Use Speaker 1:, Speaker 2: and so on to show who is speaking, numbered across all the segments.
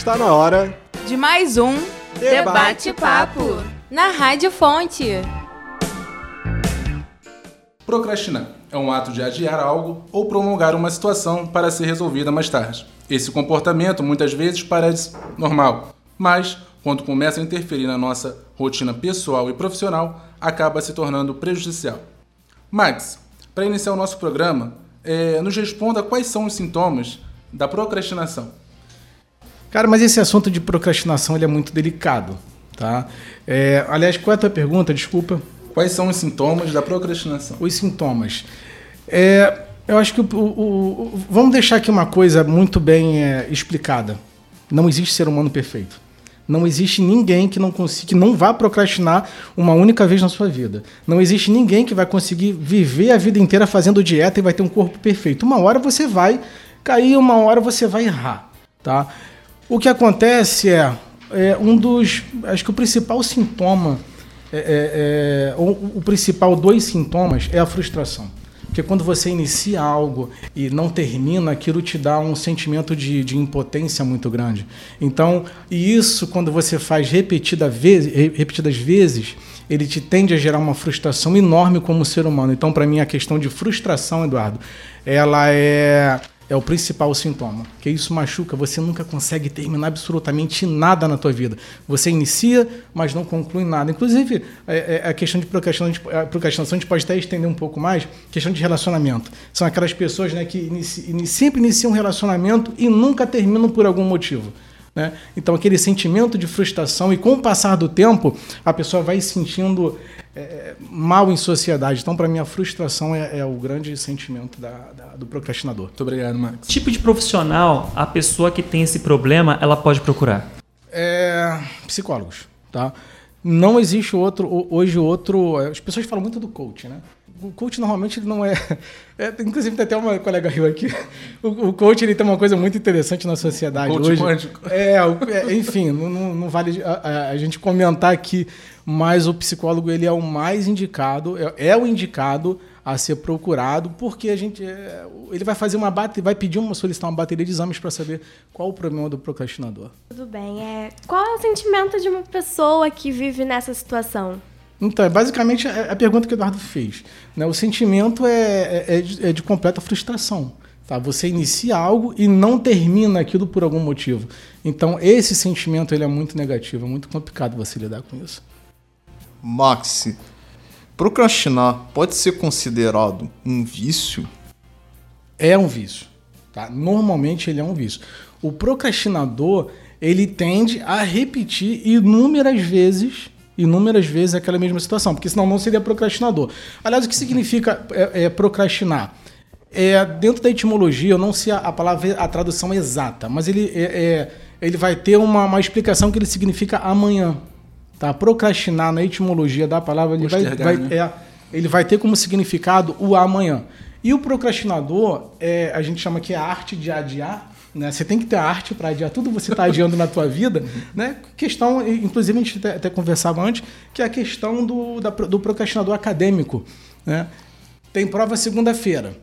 Speaker 1: Está na hora
Speaker 2: de mais um
Speaker 3: Debate-Papo
Speaker 2: na Rádio Fonte.
Speaker 4: Procrastinar é um ato de adiar algo ou prolongar uma situação para ser resolvida mais tarde. Esse comportamento muitas vezes parece normal, mas quando começa a interferir na nossa rotina pessoal e profissional, acaba se tornando prejudicial. Max, para iniciar o nosso programa, é, nos responda quais são os sintomas da procrastinação.
Speaker 5: Cara, mas esse assunto de procrastinação ele é muito delicado, tá? É, aliás, qual é a tua pergunta? Desculpa.
Speaker 4: Quais são os sintomas da procrastinação?
Speaker 5: Os sintomas. É, eu acho que o, o, o, vamos deixar aqui uma coisa muito bem é, explicada. Não existe ser humano perfeito. Não existe ninguém que não consiga, que não vá procrastinar uma única vez na sua vida. Não existe ninguém que vai conseguir viver a vida inteira fazendo dieta e vai ter um corpo perfeito. Uma hora você vai cair, uma hora você vai errar, tá? O que acontece é, é um dos, acho que o principal sintoma, é, é, é o, o principal dois sintomas é a frustração. Porque quando você inicia algo e não termina, aquilo te dá um sentimento de, de impotência muito grande. Então, e isso, quando você faz repetida vez, repetidas vezes, ele te tende a gerar uma frustração enorme como ser humano. Então, para mim, a questão de frustração, Eduardo, ela é é o principal sintoma, que isso machuca, você nunca consegue terminar absolutamente nada na tua vida. Você inicia, mas não conclui nada. Inclusive, é, é, a questão de procrastinação, a gente pode até estender um pouco mais, questão de relacionamento. São aquelas pessoas né, que inici, sempre iniciam um relacionamento e nunca terminam por algum motivo. Né? Então, aquele sentimento de frustração, e com o passar do tempo, a pessoa vai sentindo é, mal em sociedade. Então, para mim, a frustração é, é, o grande sentimento da, da, do procrastinador.
Speaker 4: Muito obrigado, Max.
Speaker 6: Que tipo de profissional a pessoa que tem esse problema ela pode procurar?
Speaker 5: É, psicólogos, tá? Não existe outro hoje outro. As pessoas falam muito do coach, né? o coach normalmente não é, é, Inclusive, tem até uma colega Rio aqui. O, o, coach ele tem uma coisa muito interessante na sociedade
Speaker 4: coach
Speaker 5: hoje.
Speaker 4: Quântico.
Speaker 5: É, é enfim, não, não vale a, a, a, gente comentar aqui, mas o psicólogo ele é o mais indicado, é, é o indicado a ser procurado, porque a gente é, ele vai fazer uma bateria, vai pedir uma solicitar uma bateria de exames para saber qual o problema do procrastinador.
Speaker 3: Tudo bem. É, qual é o sentimento de uma pessoa que vive nessa situação?
Speaker 5: Então, é basicamente a, pergunta que o Eduardo fez. Né? O sentimento é, é, é, de, é de completa frustração. Tá? Você inicia algo e não termina aquilo por algum motivo. Então, esse sentimento ele é muito negativo, é muito complicado você lidar com isso.
Speaker 1: Maxi, procrastinar pode ser considerado um vício?
Speaker 5: É um vício. Tá? Normalmente ele é um vício. O procrastinador ele tende a repetir inúmeras vezes inúmeras vezes aquela mesma situação, porque senão não seria procrastinador. Aliás, o que significa é, é, procrastinar? É, dentro da etimologia, eu não sei a, a palavra, a tradução exata, mas ele, é, é, ele vai ter uma, uma explicação que ele significa amanhã. Tá? Procrastinar na etimologia da palavra, ele vai, vai né? é, ele vai ter como significado o amanhã. E o procrastinador, é, a gente chama que é a arte de adiar, né? Você tem que ter arte para adiar tudo você está adiando na tua vida. Né? Questão, inclusive a gente até, até conversava antes, que é a questão do, da, do procrastinador acadêmico. Né? Tem prova segunda-feira.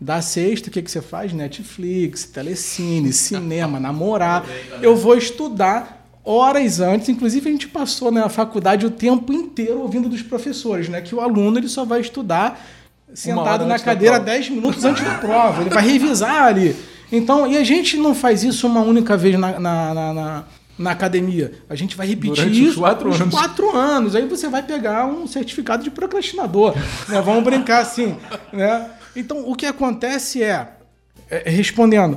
Speaker 5: Da sexta, o que, que você faz? Netflix, telecine, cinema, namorar. Eu vou estudar horas antes. Inclusive, a gente passou na faculdade o tempo inteiro ouvindo dos professores, né? Que o aluno ele só vai estudar sentado na cadeira 10 minutos antes da prova. Ele vai revisar ali. Então, e a gente não faz isso uma única vez na, na, na, na, na academia. A gente vai repetir
Speaker 4: Durante
Speaker 5: isso
Speaker 4: quatro anos.
Speaker 5: quatro anos. Aí você vai pegar um certificado de procrastinador. né? Vamos brincar assim. Né? Então, o que acontece é, é respondendo,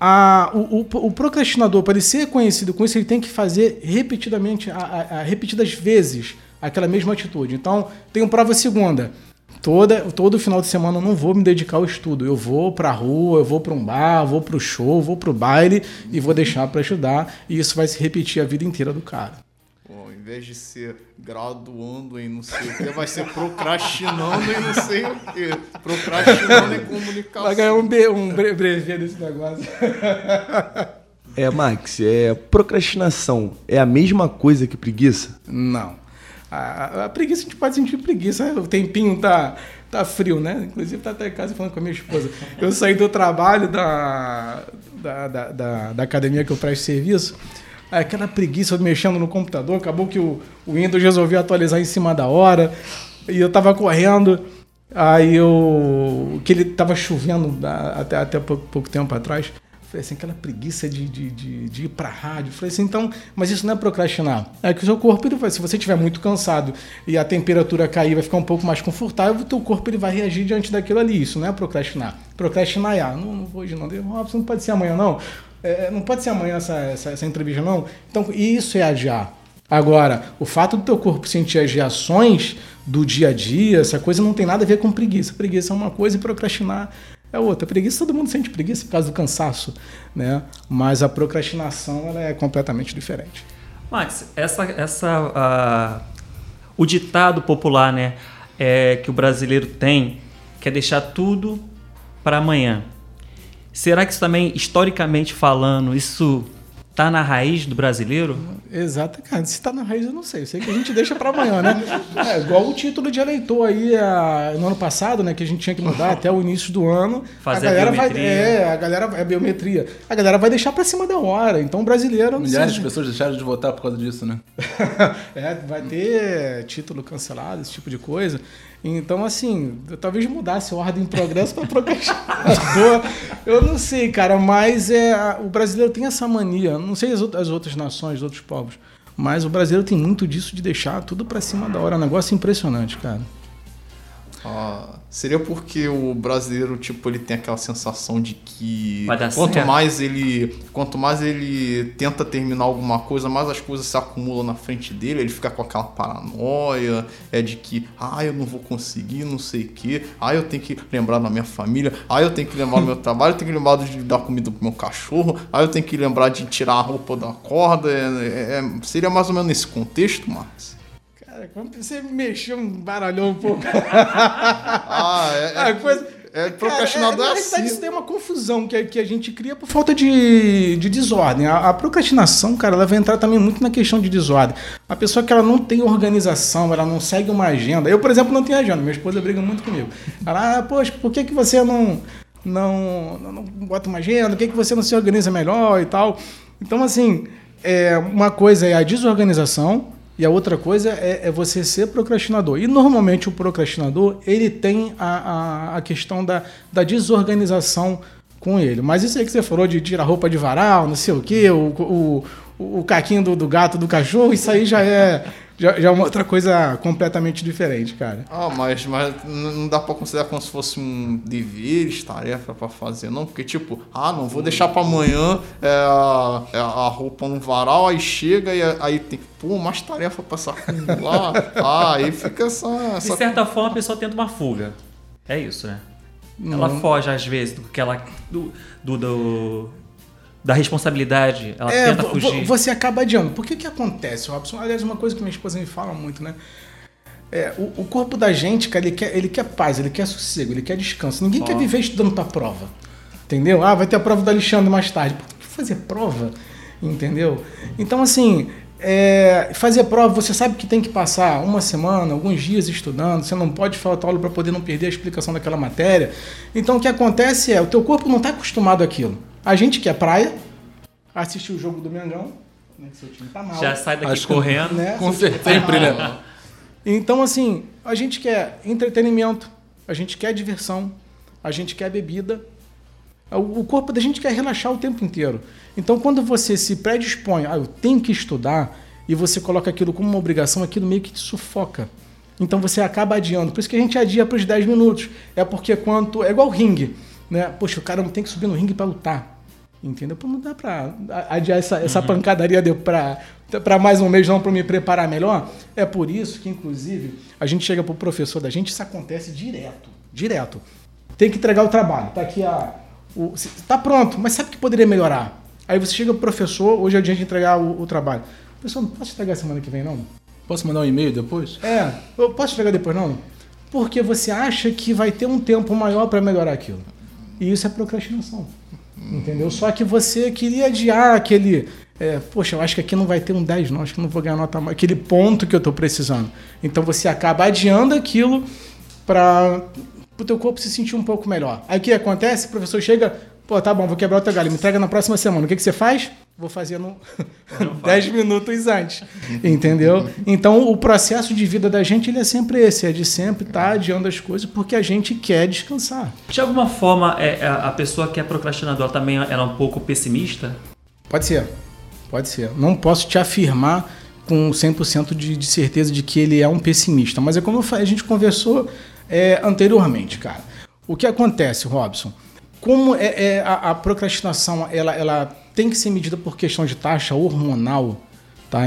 Speaker 5: a, o, o, o, procrastinador, para ele ser conhecido com isso, ele tem que fazer repetidamente, a, a, repetidas vezes, aquela mesma atitude. Então, tem prova segunda toda, todo final de semana eu não vou me dedicar ao estudo. Eu vou para a rua, eu vou para um bar, vou para o show, vou para o baile e vou deixar para estudar. E isso vai se repetir a vida inteira do cara.
Speaker 1: Invés de ser graduando em não sei o que, vai ser procrastinando em não sei o que. Procrastinando em comunicação.
Speaker 5: Vai ganhar um, be um brevet desse negócio.
Speaker 7: É, Max, é, procrastinação é a mesma coisa que preguiça?
Speaker 5: Não. A, a, preguiça, a gente pode sentir preguiça. O tempinho tá, tá frio, né? Inclusive tá até em casa falando com a minha esposa. Eu saí do trabalho da, da, da, da, da academia que eu presto serviço. Aquela preguiça mexendo no computador, acabou que o, o Windows resolveu atualizar em cima da hora. E eu tava correndo. Aí eu. que ele tava chovendo até, até pouco, pouco tempo atrás. Falei assim, aquela preguiça de, de, de, de ir pra rádio. Falei assim, então, mas isso não é procrastinar. É que o seu corpo, ele vai, se você estiver muito cansado e a temperatura cair, vai ficar um pouco mais confortável, o teu corpo ele vai reagir diante daquilo ali. Isso não é procrastinar. Procrastinar é, ah, não, não vou hoje não. Robson, não pode ser amanhã não. É, não pode ser amanhã essa, essa, essa entrevista não. Então, isso é adiar. Agora, o fato do teu corpo sentir as reações do dia a dia, essa coisa não tem nada a ver com preguiça. Preguiça é uma coisa e procrastinar é outra. Preguiça, todo mundo sente preguiça por causa do cansaço, né? Mas a procrastinação ela é completamente diferente.
Speaker 6: Max, essa, essa, ah, o ditado popular, né, é, que o brasileiro tem, que é deixar tudo para amanhã. Será que isso também, historicamente falando, isso tá na raiz do brasileiro?
Speaker 5: Exato, cara. Se tá na raiz, eu não sei. Eu sei que a gente deixa para amanhã, né? É igual o título de eleitor aí a- no ano passado, né? Que a gente tinha que mudar até o início do ano.
Speaker 6: Fazer
Speaker 5: a
Speaker 6: a
Speaker 5: galera vai.
Speaker 6: biometria.
Speaker 5: É, a galera. É biometria. A galera vai deixar para cima da hora. Então o brasileiro.
Speaker 4: Milhares
Speaker 5: sei.
Speaker 4: de pessoas deixaram de votar por causa disso, né?
Speaker 5: é, vai ter título cancelado, esse tipo de coisa. Então, assim, eu talvez mudasse ordem em progresso para procrastinador. Eu não sei, cara, mas é, o brasileiro tem essa mania. Não sei as, as outras nações, os outros povos, mas o brasileiro tem muito disso de deixar tudo para cima da hora. É um negócio impressionante, cara.
Speaker 1: Ah, seria porque o brasileiro, tipo, ele tem aquela sensação de que quanto
Speaker 6: certo.
Speaker 1: mais ele, quanto mais ele tenta terminar alguma coisa, mais as coisas se acumulam na frente dele, ele fica com aquela paranoia, é de que, ah, eu não vou conseguir, não sei o quê, ah, eu tenho que lembrar da minha família, ah, eu tenho que lembrar do meu trabalho, eu tenho que lembrar de dar comida pro meu cachorro, ah, eu tenho que lembrar de tirar a roupa da corda, é- é- seria mais ou menos nesse contexto, Marcos?
Speaker 5: Cara, quando você mexeu, baralhou um pouco.
Speaker 1: Ah, é,
Speaker 5: A coisa-
Speaker 1: é, procrastinador
Speaker 5: Cara,
Speaker 1: é,
Speaker 5: na realidade,
Speaker 1: assim.
Speaker 5: isso tem uma confusão que, a- que a gente cria por falta de, de desordem. A, a procrastinação, cara, ela vai entrar também muito na questão de desordem. A pessoa que ela não tem organização, ela não segue uma agenda. Eu, por exemplo, não tenho agenda. Minha esposa briga muito comigo. Ela, ah, poxa, por que, que você não, não, não, não bota uma agenda? Por que, que você não se organiza melhor e tal? Então, assim, é, uma coisa é a desorganização e a outra coisa é, é você ser procrastinador. E normalmente o procrastinador, ele tem a, a, a questão da, da desorganização com ele. Mas isso aí que você falou de tirar roupa de varal, não sei o quê, o, o, o caquinho do, do gato, do cachorro, isso aí já é, já, já é uma outra coisa completamente diferente, cara.
Speaker 1: Ah, mas, mas não dá pra considerar como se fosse um deveres, tarefa pra fazer, não. Porque, tipo, ah, não, vou deixar pra amanhã é, a, é a roupa no varal, aí chega e aí tem, pô, mais tarefa pra acumular. ah, aí fica essa.
Speaker 6: De
Speaker 1: essa
Speaker 6: certa forma, a pessoa tenta uma fuga. É isso, né? Ela foge, às vezes, do que ela. Do, do, do- da responsabilidade. Ela
Speaker 5: É,
Speaker 6: tenta fugir.
Speaker 5: você acaba adiando. Por que que acontece, Robson? Aliás, uma coisa que minha esposa me fala muito, né? É, o, o corpo da gente, cara, ele quer, ele quer paz, ele quer sossego, ele quer descanso. Ninguém quer viver estudando pra prova. Entendeu? Ah, vai ter a prova do Alexandre mais tarde. Por que fazer prova? Entendeu? Então, assim, é, fazer prova, você sabe que tem que passar uma semana, alguns dias estudando, você não pode faltar aula para poder não perder a explicação daquela matéria. Então, o que acontece é, o teu corpo não está acostumado àquilo. A gente quer praia, assistir o jogo do Mengão, né, que seu time tá mal.
Speaker 6: Já sai daqui
Speaker 4: Acho que-
Speaker 6: correndo.
Speaker 5: né?
Speaker 4: Com
Speaker 5: tá
Speaker 4: sempre,
Speaker 5: mal.
Speaker 4: né?
Speaker 5: Então, assim, a gente quer entretenimento, a gente quer diversão, a gente quer bebida. O o corpo da gente quer relaxar o tempo inteiro. Então, quando você se predispõe, ah, eu tenho que estudar, e você coloca aquilo como uma obrigação, aquilo meio que te sufoca. Então você acaba adiando. Por isso que a gente adia para os 10 minutos. É porque quanto. É igual ringue. Né? Poxa, o cara não tem que subir no ringue para lutar. Entendeu? Pô, não dá para adiar essa, essa pancadaria para mais um mês, não, para me preparar melhor. É por isso que, inclusive, a gente chega pro professor da gente, isso acontece direto. Direto. Tem que entregar o trabalho. Tá aqui a. O, tá pronto, mas sabe o que poderia melhorar? Aí você chega pro professor, hoje é o dia de entregar o, o trabalho. Professor, não posso entregar semana que vem, não?
Speaker 4: Posso mandar um e-mail depois?
Speaker 5: É, eu posso entregar depois, não? Porque você acha que vai ter um tempo maior para melhorar aquilo. E isso é procrastinação. Entendeu? Só que você queria adiar aquele. é, Poxa, eu acho que aqui não vai ter um 10, não. Acho que não vou ganhar nota mais. Aquele ponto que eu estou precisando. Então você acaba adiando aquilo para o teu corpo se sentir um pouco melhor. Aí o que acontece? O professor chega, pô, tá bom, vou quebrar o teu galho, me entrega na próxima semana. O que, que você faz? Vou fazer no 10 minutos antes. Entendeu? Então o processo de vida da gente ele é sempre esse, é de sempre estar adiando as coisas porque a gente quer descansar.
Speaker 6: De alguma forma, é, a a pessoa que é procrastinadora também ela é um pouco pessimista?
Speaker 5: Pode ser. Pode ser. Não posso te afirmar com 100% de, de certeza de que ele é um pessimista, mas é como a gente conversou é, anteriormente, cara. O que acontece, Robson? Como é, é a, a procrastinação ela, ela tem que ser medida por questão de taxa hormonal, tá?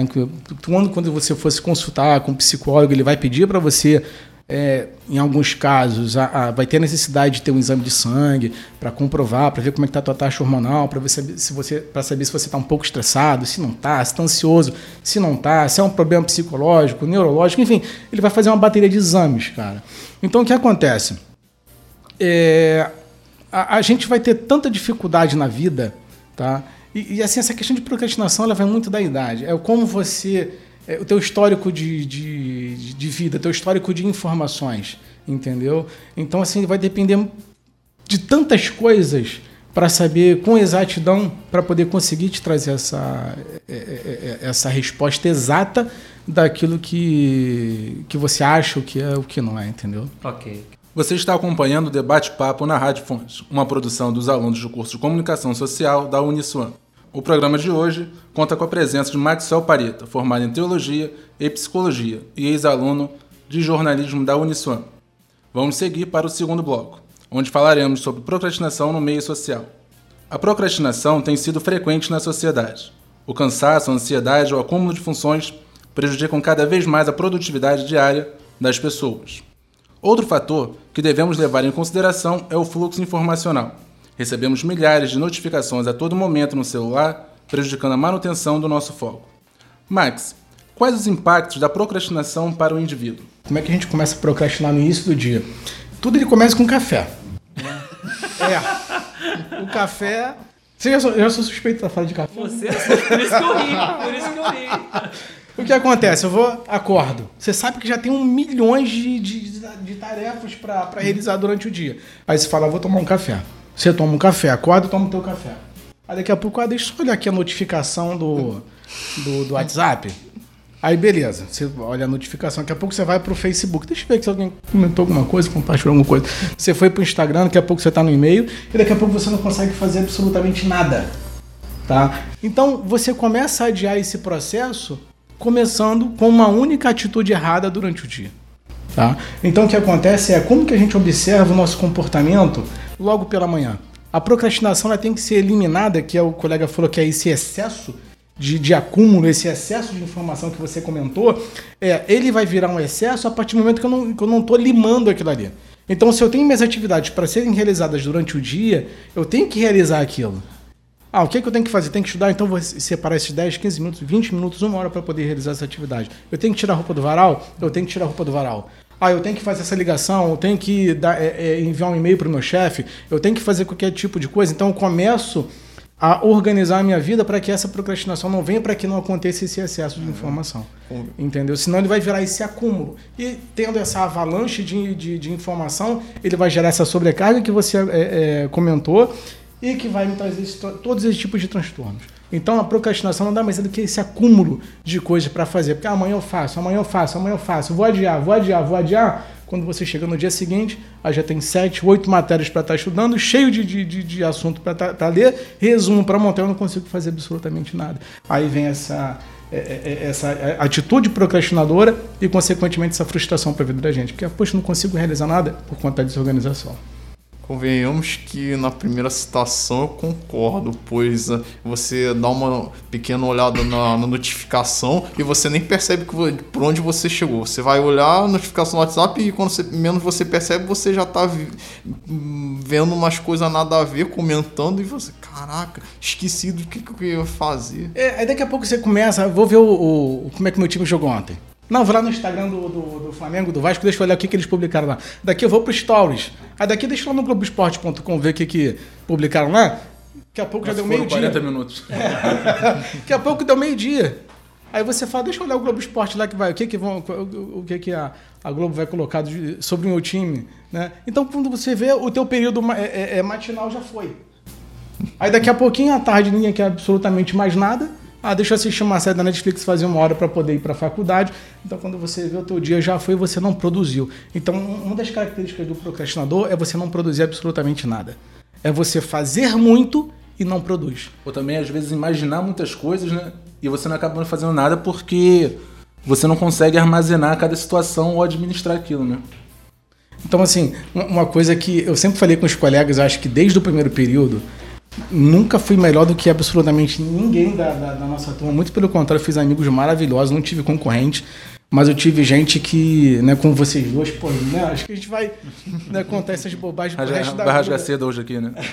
Speaker 5: Quando, quando você fosse consultar com um psicólogo, ele vai pedir para você é, em alguns casos, a- a- vai ter necessidade de ter um exame de sangue para comprovar, para ver como é está a tua taxa hormonal, para saber se você, para saber se você está um pouco estressado, se não está, se está ansioso, se não está, se é um problema psicológico, neurológico, enfim, ele vai fazer uma bateria de exames, cara. Então o que acontece? É, a, a gente vai ter tanta dificuldade na vida, tá? E, e, assim, essa questão de procrastinação ela vai muito da idade. É como você. é, o teu histórico de, de, de vida, teu histórico de informações, entendeu? Então, assim, vai depender de tantas coisas para saber com exatidão, para poder conseguir te trazer essa, é, é, é, essa resposta exata daquilo que, que você acha, o que é, o que não é, entendeu?
Speaker 6: Ok.
Speaker 4: Você está acompanhando o Debate Papo na Rádio Fontes, uma produção dos alunos do curso de Comunicação Social da Uniswan. O programa de hoje conta com a presença de Maxwell Pareta, formado em Teologia e Psicologia e ex-aluno de jornalismo da Uniswan. Vamos seguir para o segundo bloco, onde falaremos sobre procrastinação no meio social. A procrastinação tem sido frequente na sociedade. O cansaço, a ansiedade ou acúmulo de funções prejudicam cada vez mais a produtividade diária das pessoas. Outro fator que devemos levar em consideração é o fluxo informacional. Recebemos milhares de notificações a todo momento no celular, prejudicando a manutenção do nosso foco. Max, quais os impactos da procrastinação para o indivíduo?
Speaker 5: Como é que a gente começa a procrastinar no início do dia? Tudo ele começa com café. É. O café. Você já sou, eu já sou suspeito da fala de café.
Speaker 6: Você, por isso que eu ri, por isso que eu ri.
Speaker 5: O que acontece? Eu vou, acordo. Você sabe que já tem um milhões de, de, de tarefas para realizar durante o dia. Aí você fala, vou tomar um café. Você toma um café, acorda e toma o teu café. Aí daqui a pouco, ah, deixa eu olhar aqui a notificação do, do, do WhatsApp. Aí beleza, você olha a notificação, daqui a pouco você vai pro Facebook. Deixa eu ver se alguém comentou alguma coisa, compartilhou alguma coisa. Você foi pro Instagram, daqui a pouco você tá no e-mail, e daqui a pouco você não consegue fazer absolutamente nada. Tá? Então você começa a adiar esse processo começando com uma única atitude errada durante o dia. Tá? Então o que acontece é como que a gente observa o nosso comportamento logo pela manhã. A procrastinação ela tem que ser eliminada, que é o colega falou que é esse excesso de, de acúmulo, esse excesso de informação que você comentou, é, ele vai virar um excesso a partir do momento que eu não estou limando aquilo ali. Então, se eu tenho minhas atividades para serem realizadas durante o dia, eu tenho que realizar aquilo. Ah, o que, é que eu tenho que fazer? Tenho que estudar, então vou separar esses 10, 15 minutos, 20 minutos, uma hora para poder realizar essa atividade. Eu tenho que tirar a roupa do varal? Eu tenho que tirar a roupa do varal. Ah, eu tenho que fazer essa ligação, eu tenho que dar, é, é, enviar um e-mail para o meu chefe, eu tenho que fazer qualquer tipo de coisa. Então eu começo a organizar a minha vida para que essa procrastinação não venha, para que não aconteça esse excesso de informação. Entendeu? Senão ele vai virar esse acúmulo. E tendo essa avalanche de, de, de informação, ele vai gerar essa sobrecarga que você é, é, comentou e que vai me trazer esse, todos esses tipos de transtornos. Então a procrastinação não dá mais do que esse acúmulo de coisas para fazer. Porque ah, amanhã eu faço, amanhã eu faço, amanhã eu faço, vou adiar, vou adiar, vou adiar. Quando você chega no dia seguinte, aí já tem sete, oito matérias para estar estudando, cheio de, de, de, de assunto para ler, resumo para montar, eu não consigo fazer absolutamente nada. Aí vem essa, essa atitude procrastinadora e, consequentemente, essa frustração para a vida da gente. Porque, poxa, não consigo realizar nada por conta da desorganização.
Speaker 1: Convenhamos que na primeira citação eu concordo, pois uh, você dá uma pequena olhada na, na notificação e você nem percebe que, por onde você chegou. Você vai olhar a notificação no WhatsApp e quando você, menos você percebe, você já está vendo umas coisas nada a ver, comentando e você, caraca, esqueci do que, que eu ia fazer.
Speaker 5: É, aí daqui a pouco você começa, vou ver o, o, como é que meu time jogou ontem. Não, vou lá no Instagram do, do, do, Flamengo, do Vasco, deixa eu olhar o que, que eles publicaram lá. Daqui eu vou pro Stories. Aí daqui deixa eu lá no Globoesporte.com ver o que, que publicaram lá. Daqui a pouco
Speaker 4: Mas
Speaker 5: já deu meio-dia.
Speaker 4: 40 minutos.
Speaker 5: É. Daqui a pouco deu meio-dia. Aí você fala, deixa eu olhar o Globo Esporte lá que vai, o que que vão, o, que que a, a Globo vai colocar de- sobre o meu time, né? Então quando você vê, o teu período é- é- é matinal já foi. Aí daqui a pouquinho, à tarde, ninguém quer absolutamente mais nada. Ah, deixa eu assistir uma série da Netflix fazer uma hora para poder ir para a faculdade. Então, quando você vê o teu dia já foi, você não produziu. Então, um- uma das características do procrastinador é você não produzir absolutamente nada. É você fazer muito e não produz.
Speaker 4: Ou também, às vezes, imaginar muitas coisas, né? E você não acaba fazendo nada porque você não consegue armazenar cada situação ou administrar aquilo, né?
Speaker 5: Então, assim, uma- uma coisa que eu sempre falei com os colegas, eu acho que desde o primeiro período, nunca fui melhor do que absolutamente ninguém da, da- da nossa turma. Muito pelo contrário, fiz amigos maravilhosos, não tive concorrente, mas eu tive gente que, né, como vocês dois, pô, né, acho que a gente vai né, contar essas bobagens pro resto da
Speaker 4: Vai rasgar cedo hoje aqui, né?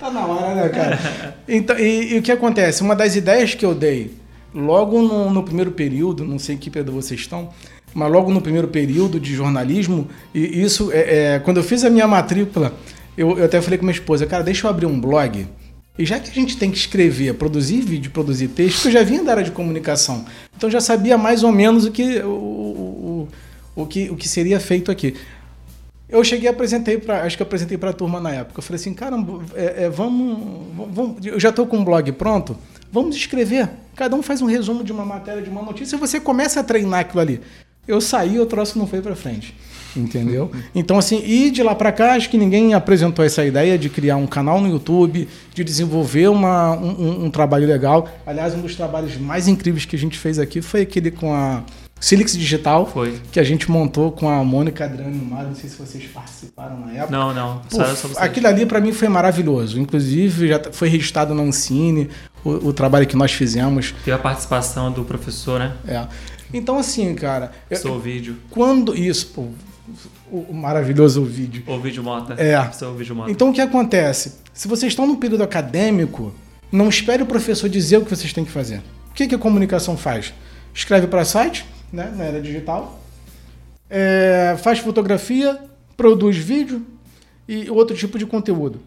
Speaker 5: Tá na hora, né, cara? Então, e, e o que acontece? Uma das ideias que eu dei logo no, no primeiro período, não sei em que período vocês estão, mas logo no primeiro período de jornalismo, e isso, é, é, quando eu fiz a minha matrícula, eu, eu até falei com minha esposa, cara, deixa eu abrir um blog. E já que a gente tem que escrever, produzir vídeo, produzir texto, eu já vinha da área de comunicação. Então já sabia mais ou menos o que, o, o, o, o que, o que seria feito aqui. Eu cheguei apresentei para, acho que apresentei para a turma na época. Eu falei assim, caramba, é, é, vamos, vamos, eu já estou com um blog pronto, vamos escrever. Cada um faz um resumo de uma matéria, de uma notícia, e você começa a treinar aquilo ali. Eu saí, o troço não foi para frente, entendeu? Então assim, e de lá para cá, acho que ninguém apresentou essa ideia de criar um canal no YouTube, de desenvolver uma, um, um- trabalho legal. Aliás, um dos trabalhos mais incríveis que a gente fez aqui foi aquele com a Silix Digital,
Speaker 6: Foi.
Speaker 5: que a gente montou com a Mônica Adrani o Mário, não sei se vocês participaram na época.
Speaker 6: Não, não. Vocês.
Speaker 5: aquilo ali para mim foi maravilhoso. Inclusive, já foi registrado na Ancine o, o trabalho que nós fizemos.
Speaker 6: Teve a participação do professor, né?
Speaker 5: É. Então, assim, cara, eu-
Speaker 6: Seu vídeo.
Speaker 5: quando isso, pô, o, o maravilhoso vídeo.
Speaker 6: O vídeo Mota.
Speaker 5: É.
Speaker 6: Seu vídeo Mota.
Speaker 5: Então, o que acontece? Se vocês estão num período acadêmico, não espere o professor dizer o que vocês têm que fazer. O que, que a comunicação faz? Escreve para site, né, na era digital, é, faz fotografia, produz vídeo e outro tipo de conteúdo.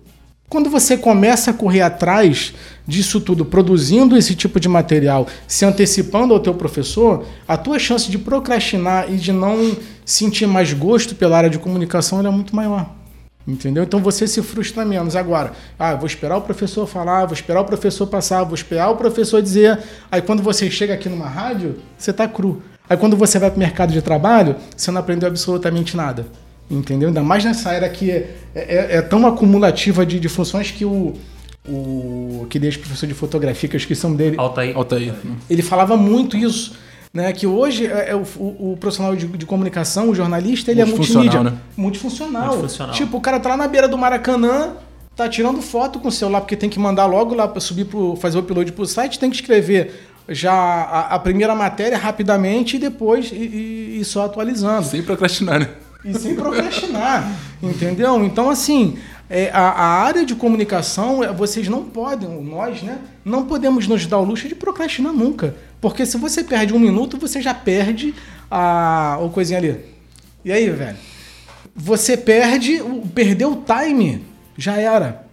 Speaker 5: Quando você começa a correr atrás disso tudo, produzindo esse tipo de material, se antecipando ao teu professor, a tua chance de procrastinar e de não sentir mais gosto pela área de comunicação é muito maior. Entendeu? Então você se frustra menos. Agora, ah, vou esperar o professor falar, vou esperar o professor passar, vou esperar o professor dizer. Aí quando você chega aqui numa rádio, você tá cru. Aí quando você vai para o mercado de trabalho, você não aprendeu absolutamente nada. Entendeu? Ainda mais nessa era que é, é- é tão acumulativa de, de funções que o, o que deixa professor de fotografia, que eu esqueci o nome dele,
Speaker 6: Altair.
Speaker 4: Altair.
Speaker 5: ele falava muito isso, né? Que hoje é, é o, o- o profissional de, de comunicação, o jornalista, ele é
Speaker 4: Multifuncional,
Speaker 5: multimídia.
Speaker 4: né?
Speaker 5: Multifuncional.
Speaker 6: Multifuncional.
Speaker 5: Tipo, o cara tá lá na beira do Maracanã, tá tirando foto com o celular, porque tem que mandar logo lá para subir pro, fazer o upload pro site, tem que escrever já a, a primeira matéria rapidamente e depois e, e- e só atualizando.
Speaker 4: Sem procrastinar, né?
Speaker 5: E sem procrastinar, entendeu? Então, assim, é, a, a área de comunicação, é, vocês não podem, nós, né? Não podemos nos dar o luxo de procrastinar nunca. Porque se você perde um minuto, você já perde a, o coisinha ali. E aí, velho? Você perde, o- perdeu o time, já era.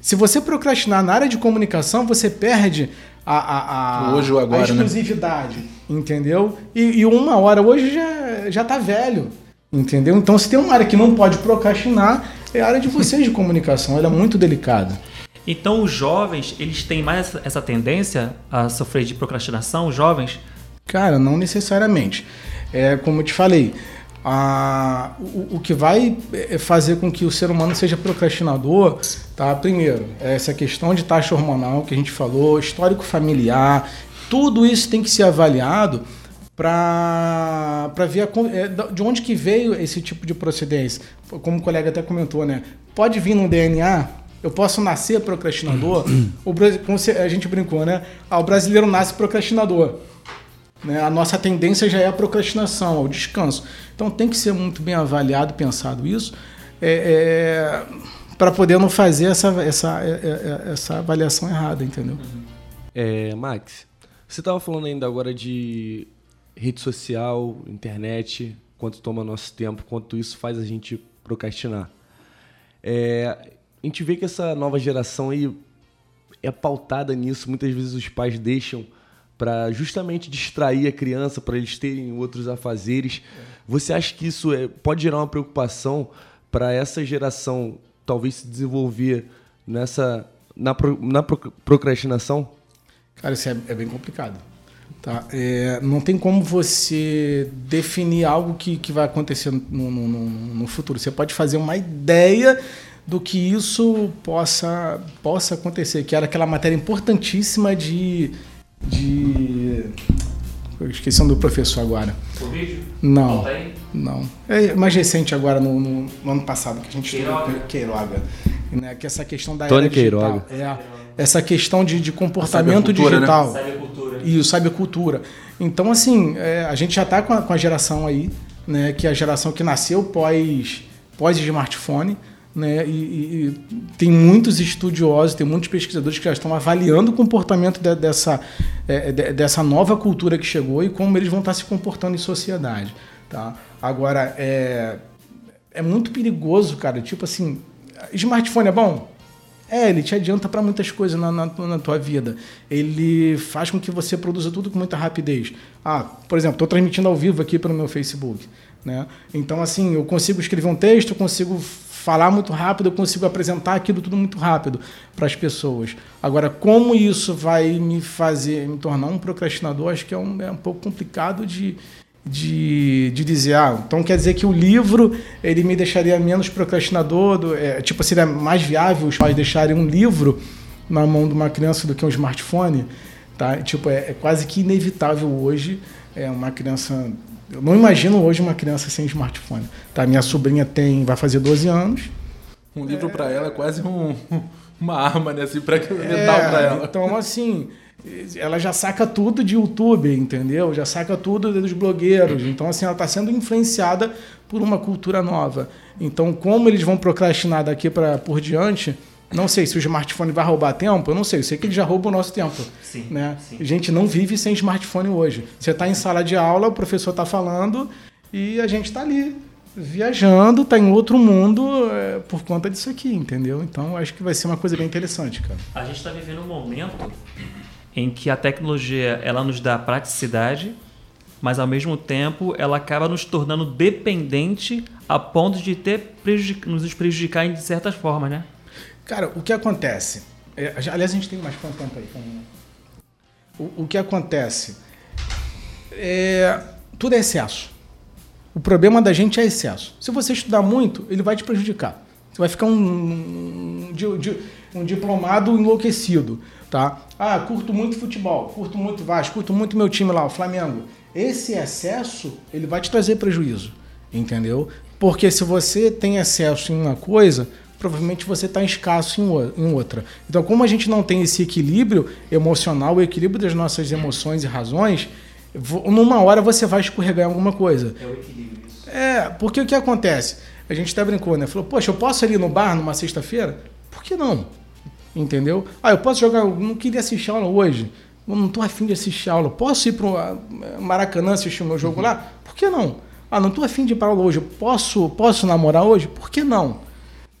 Speaker 5: Se você procrastinar na área de comunicação, você perde a, a, a,
Speaker 4: Hoje ou agora,
Speaker 5: a
Speaker 4: né?
Speaker 5: exclusividade, entendeu? E, e uma hora hoje já, já tá velho, entendeu? Então, se tem uma área que não pode procrastinar, é a área de vocês de comunicação. Ela é muito delicada.
Speaker 6: Então os jovens, eles têm mais essa- tendência a sofrer de procrastinação, os jovens?
Speaker 5: Cara, não necessariamente. É como eu te falei, a- o, o que vai é, fazer com que o ser humano seja procrastinador, tá? Primeiro, essa questão de taxa hormonal que a gente falou, histórico familiar, tudo isso tem que ser avaliado para ver a é, de onde que veio esse tipo de procedência. Como o colega até comentou, né? Pode vir no DNA, eu posso nascer procrastinador. o, Bra- como a gente brincou, né? Ah, o brasileiro nasce procrastinador. Né? A nossa tendência já é a procrastinação, ao descanso. Então tem que ser muito bem avaliado, pensado isso, para poder não fazer essa, essa, é- é- essa avaliação errada, entendeu?
Speaker 7: É, Max, você estava falando ainda agora de rede social, internet, quanto toma nosso tempo, quanto isso faz a gente procrastinar. É, a gente vê que essa nova geração aí é pautada nisso. Muitas vezes os pais deixam para justamente distrair a criança, para eles terem outros afazeres. Você acha que isso é, pode gerar uma preocupação para essa geração talvez se desenvolver nessa na, na pro- procrastinação?
Speaker 5: Cara, isso é, é bem complicado. Tá? É, não tem como você definir algo que, que vai acontecer no, no, no- no futuro. Você pode fazer uma ideia do que isso possa, possa acontecer, que era aquela matéria importantíssima de. de esqueci o nome do professor agora.
Speaker 6: O vídeo?
Speaker 5: Não.
Speaker 6: Aí.
Speaker 5: Não. É mais recente agora, no, no- no ano passado, que a gente
Speaker 6: Queiroga.
Speaker 5: estudou Queiroga. Né? Que essa questão da
Speaker 7: Tony
Speaker 5: era digital.
Speaker 7: Queiroga.
Speaker 5: É, essa questão de, de comportamento
Speaker 4: Cybercultura, né?
Speaker 5: E o cybercultura. Então, assim, é, a gente já está com, a- com a geração aí, né? Que é a geração que nasceu pós, pós smartphone. Né, e, e- e tem muitos estudiosos, tem muitos pesquisadores que já estão avaliando o comportamento de- dessa, é, de- dessa nova cultura que chegou e como eles vão estar se comportando em sociedade. Tá? Agora, é, é muito perigoso, cara. Tipo assim, smartphone é bom? É, ele te adianta para muitas coisas na, na, na tua vida. Ele faz com que você produza tudo com muita rapidez. Ah, por exemplo, estou transmitindo ao vivo aqui pelo meu Facebook. Né? Então, assim, eu consigo escrever um texto, eu consigo falar muito rápido, eu consigo apresentar aquilo tudo muito rápido para as pessoas. Agora, como isso vai me fazer me tornar um procrastinador, acho que é um, é um pouco complicado de, de, de dizer, ah, então quer dizer que o livro ele me deixaria menos procrastinador, do, é, tipo, seria mais viável os pais deixarem um livro na mão de uma criança do que um smartphone, tá? Tipo, é, é quase que inevitável hoje é uma criança, eu não imagino hoje uma criança sem smartphone, tá? Minha sobrinha tem, vai fazer 12 anos,
Speaker 4: Um livro pra ela é quase um, uma arma, né? Assim, pra, letal pra ela.
Speaker 5: Então, assim, ela já saca tudo de YouTube, entendeu? Já saca tudo dos blogueiros. Então, assim, ela está sendo influenciada por uma cultura nova. Então, como eles vão procrastinar daqui para por diante, não sei se o smartphone vai roubar tempo, eu não sei. Eu sei que ele já rouba o nosso tempo.
Speaker 6: Sim,
Speaker 5: Né?
Speaker 6: sim.
Speaker 5: A gente não vive sem smartphone hoje. Você está em sala de aula, o professor está falando e a gente está ali viajando, está em outro mundo é, por conta disso aqui, entendeu? Então, acho que vai ser uma coisa bem interessante, cara.
Speaker 6: A gente está vivendo um momento em que a tecnologia ela nos dá praticidade, mas ao mesmo tempo ela acaba nos tornando dependente a ponto de ter prejudic- nos prejudicar de certas formas, né?
Speaker 5: Cara, o que acontece? é, aliás, a gente tem mais quanto tempo aí? O, o que acontece? É, tudo é excesso. O problema da gente é excesso. Se você estudar muito, ele vai te prejudicar. Você vai ficar um, um, di- um diplomado enlouquecido. Tá? Ah, curto muito futebol, curto muito Vasco, curto muito meu time lá, o Flamengo. Esse excesso, ele vai te trazer prejuízo. Entendeu? Porque se você tem excesso em uma coisa, provavelmente você está escasso em, outra. Então, como a gente não tem esse equilíbrio emocional, o equilíbrio das nossas emoções e razões, numa hora você vai escorregar em alguma coisa.
Speaker 6: É o equilíbrio isso.
Speaker 5: É, porque o que acontece? A gente até brincou, né? Falou, poxa, eu posso ir no bar numa sexta-feira? Por que não? Entendeu? Ah, eu posso jogar, eu não queria assistir aula hoje. Eu não tô afim de assistir aula. Posso ir para o Maracanã assistir o meu jogo lá? Por que não? Ah, não tô afim de ir para aula hoje. Posso, posso namorar hoje? Por que não?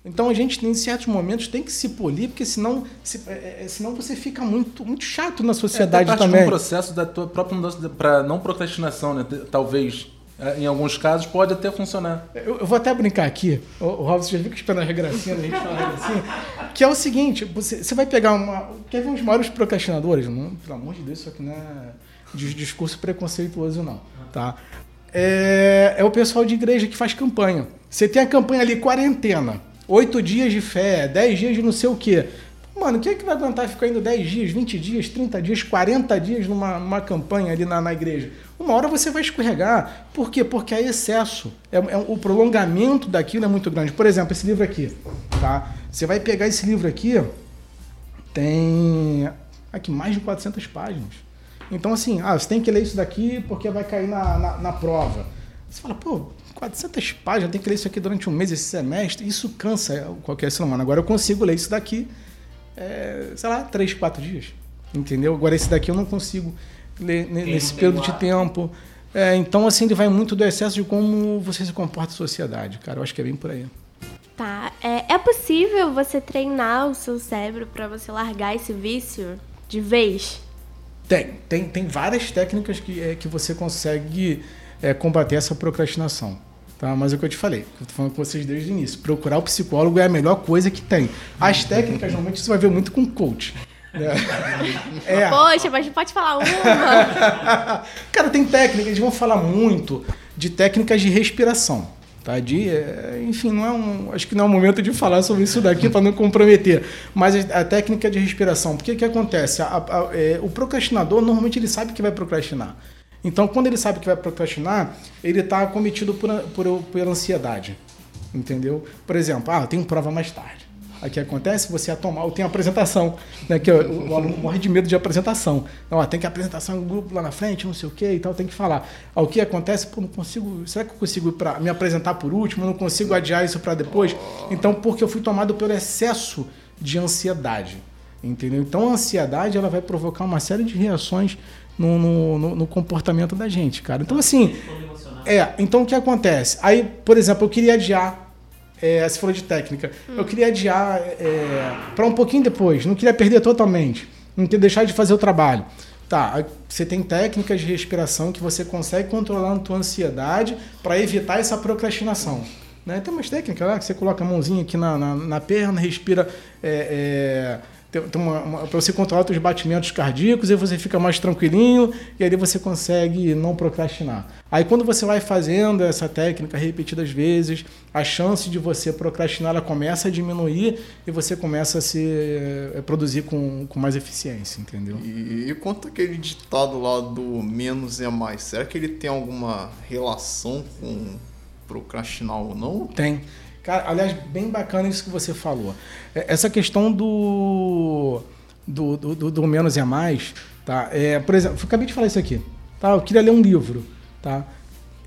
Speaker 5: Então a gente, em certos momentos, tem que se polir, porque senão, se- é, é, senão você fica muito, muito chato na
Speaker 4: É,
Speaker 5: sociedade
Speaker 4: até parte
Speaker 5: também.
Speaker 4: de um processo da tua própria mudança para não procrastinação, né? Talvez, é, em alguns casos, pode até funcionar.
Speaker 5: Eu, eu vou até brincar aqui. O, o Robson já que espera a regracinha, a gente fala regracinha. Que é o seguinte: você, você vai pegar uma. Quer ver os maiores procrastinadores? Não, pelo amor de Deus, isso aqui não é de discurso preconceituoso, não. Tá? É, é o pessoal de igreja que faz campanha. Você tem a campanha ali, quarentena. Oito dias de fé, dez dias de não sei o quê. Mano, quem é que vai aguentar ficar indo 10 dias, 20 dias, 30 dias, 40 dias numa, numa campanha ali na, na igreja? Uma hora você vai escorregar. Por quê? Porque é excesso. É, é- o prolongamento daquilo é muito grande. Por exemplo, esse livro aqui. Tá? Você vai pegar esse livro aqui, tem aqui mais de 400 páginas. Então, assim, ah, você tem que ler isso daqui porque vai cair na, na, na prova. Você fala, pô, 400 páginas, tem que ler isso aqui durante um mês, esse semestre. Isso cansa qualquer ser humano. Agora eu consigo ler isso daqui, é, sei lá, 3, 4 dias. Entendeu? Agora esse daqui eu não consigo nesse período de tempo. É, então, assim, ele vai muito do excesso de como você se comporta em sociedade, cara. Eu acho que é bem por aí.
Speaker 3: Tá. É, é possível você treinar o seu cérebro pra você largar esse vício de vez?
Speaker 5: Tem, tem, tem várias técnicas que, é, que você consegue é, combater essa procrastinação. Tá? Mas é o que eu te falei, eu tô falando com vocês desde o início. Procurar o psicólogo é a melhor coisa que tem. As técnicas, normalmente, você vai ver muito com coach. Né? É.
Speaker 3: Poxa, mas pode falar uma.
Speaker 5: Cara, tem técnicas, eles vão falar muito de técnicas de respiração. Tá? De, é, enfim, não é um, acho que não é o momento de falar sobre isso daqui para não comprometer. Mas a, a técnica de respiração, porque que acontece? A- a- é, o procrastinador, normalmente, ele sabe que vai procrastinar. Então, quando ele sabe que vai procrastinar, ele está cometido por, por, por ansiedade. Entendeu? Por exemplo, ah, eu tenho prova mais tarde. Que acontece? Você ia tomar, eu tenho apresentação, né? Que o, o aluno morre de medo de apresentação. Então, ó, tem que apresentação em grupo lá na frente, não sei o que e tal, tem que falar. O que acontece? Pô, não consigo. Será que eu consigo ir pra, me apresentar por último? Eu não consigo adiar isso para depois? Então, porque eu fui tomado pelo excesso de ansiedade. Entendeu? Então, a ansiedade ela vai provocar uma série de reações no, no, no- no comportamento da gente, cara. Então, assim. É, então o que acontece? Aí, por exemplo, eu queria adiar. É, você falou de técnica. Eu queria adiar para um pouquinho depois. Não queria perder totalmente. Não queria deixar de fazer o trabalho. Tá, você tem técnicas de respiração que você consegue controlar a tua ansiedade para evitar essa procrastinação. Né? Tem umas técnicas lá que você coloca a mãozinha aqui na, na, na perna, respira. É, é, para você controlar os batimentos cardíacos, aí você fica mais tranquilinho e aí você consegue não procrastinar. Aí quando você vai fazendo essa técnica repetidas vezes, a chance de você procrastinar ela começa a diminuir e você começa a se eh, produzir com, com mais eficiência, entendeu?
Speaker 1: E, e quanto aquele ditado lá do menos é mais, será que ele tem alguma relação com procrastinar ou não?
Speaker 5: Tem. Cara, aliás, bem bacana isso que você falou. É, Essa questão do, do, do, do- menos é mais, tá? É, por exemplo, eu acabei de falar isso aqui. Tá? Eu queria ler um livro, tá?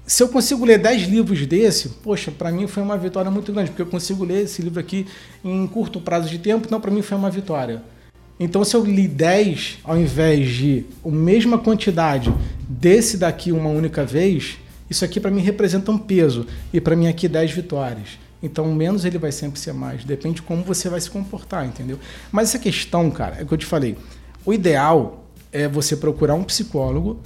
Speaker 5: Se eu consigo ler 10 livros desse, poxa, para mim foi uma vitória muito grande, porque eu consigo ler esse livro aqui em curto prazo de tempo, então para mim foi uma vitória. Então, se eu li 10 ao invés de a mesma quantidade desse daqui uma única vez, isso aqui para mim representa um peso. E para mim aqui 10 vitórias. Então, menos ele vai sempre ser mais. Depende de como você vai se comportar, entendeu? Mas essa questão, cara, é o que eu te falei. O ideal é você procurar um psicólogo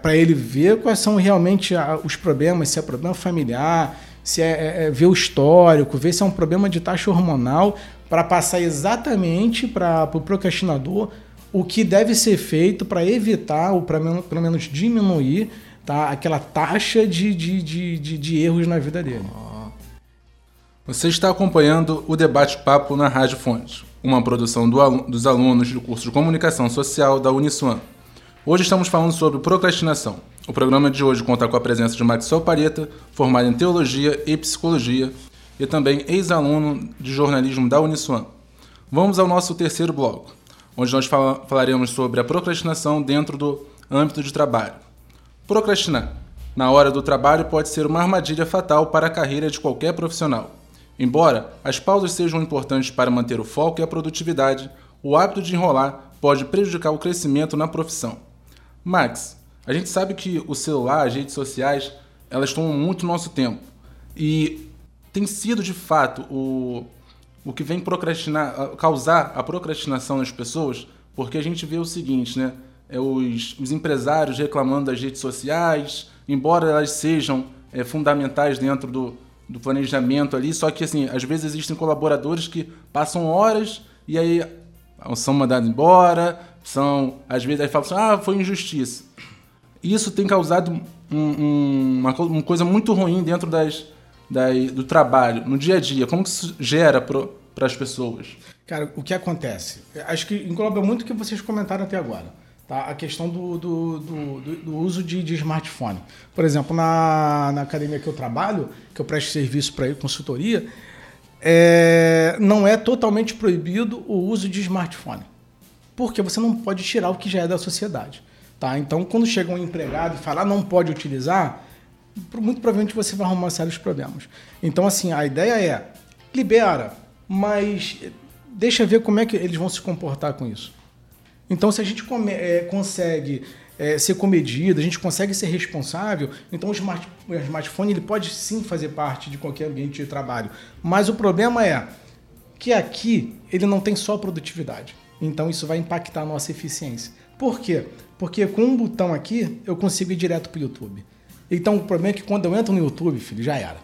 Speaker 5: para ele ver quais são realmente a- os problemas, se é problema familiar, se é, é- é ver o histórico, ver se é um problema de taxa hormonal, para passar exatamente para o pro procrastinador o que deve ser feito para evitar, ou para pelo menos diminuir, tá, aquela taxa de, de, de, de, de erros na vida dele.
Speaker 4: Você está acompanhando o Debate Papo na Rádio Fonte, uma produção do alu- dos alunos do curso de Comunicação Social da Uniswan. Hoje estamos falando sobre procrastinação. O programa de hoje conta com a presença de Maxwell Pareta, formado em Teologia e Psicologia, e também ex-aluno de jornalismo da Uniswan. Vamos ao nosso terceiro bloco, onde nós fala- falaremos sobre a procrastinação dentro do âmbito de trabalho. Procrastinar na hora do trabalho pode ser uma armadilha fatal para a carreira de qualquer profissional. Embora as pausas sejam importantes para manter o foco e a produtividade, o hábito de enrolar pode prejudicar o crescimento na profissão. Max, a gente sabe que o celular, as redes sociais, elas tomam muito nosso tempo. E tem sido de fato o, o que vem procrastinar, causar a procrastinação nas pessoas, porque a gente vê o seguinte, né? É os, os empresários reclamando das redes sociais, embora elas sejam é, fundamentais dentro do, do planejamento ali, só que assim, às vezes existem colaboradores que passam horas e aí são mandados embora, são às vezes aí falam assim, ah, foi injustiça. Isso tem causado um- um- uma, uma coisa muito ruim dentro das, das- do trabalho, no dia a dia. Como que isso gera para as pessoas?
Speaker 5: Cara, o que acontece? Acho que engloba muito o que vocês comentaram até agora. Tá? A questão do, do, do, do- uso de, de smartphone. Por exemplo, na, na academia que eu trabalho, que eu presto serviço para consultoria, é, não é totalmente proibido o uso de smartphone. Porque você não pode tirar o que já é da sociedade. Tá? Então, quando chega um empregado e fala "Ah, não pode utilizar, muito provavelmente você vai arrumar sérios problemas. Então, assim, a ideia é libera, mas deixa ver como é que eles vão se comportar com isso. Então, se a gente come- eh, consegue eh, ser comedido, a gente consegue ser responsável, então o, smart- o smartphone ele pode sim fazer parte de qualquer ambiente de trabalho. Mas o problema é que aqui ele não tem só produtividade. Então isso vai impactar a nossa eficiência. Por quê? Porque com um botão aqui eu consigo ir direto para o YouTube. Então o problema é que quando eu entro no YouTube, filho, já era.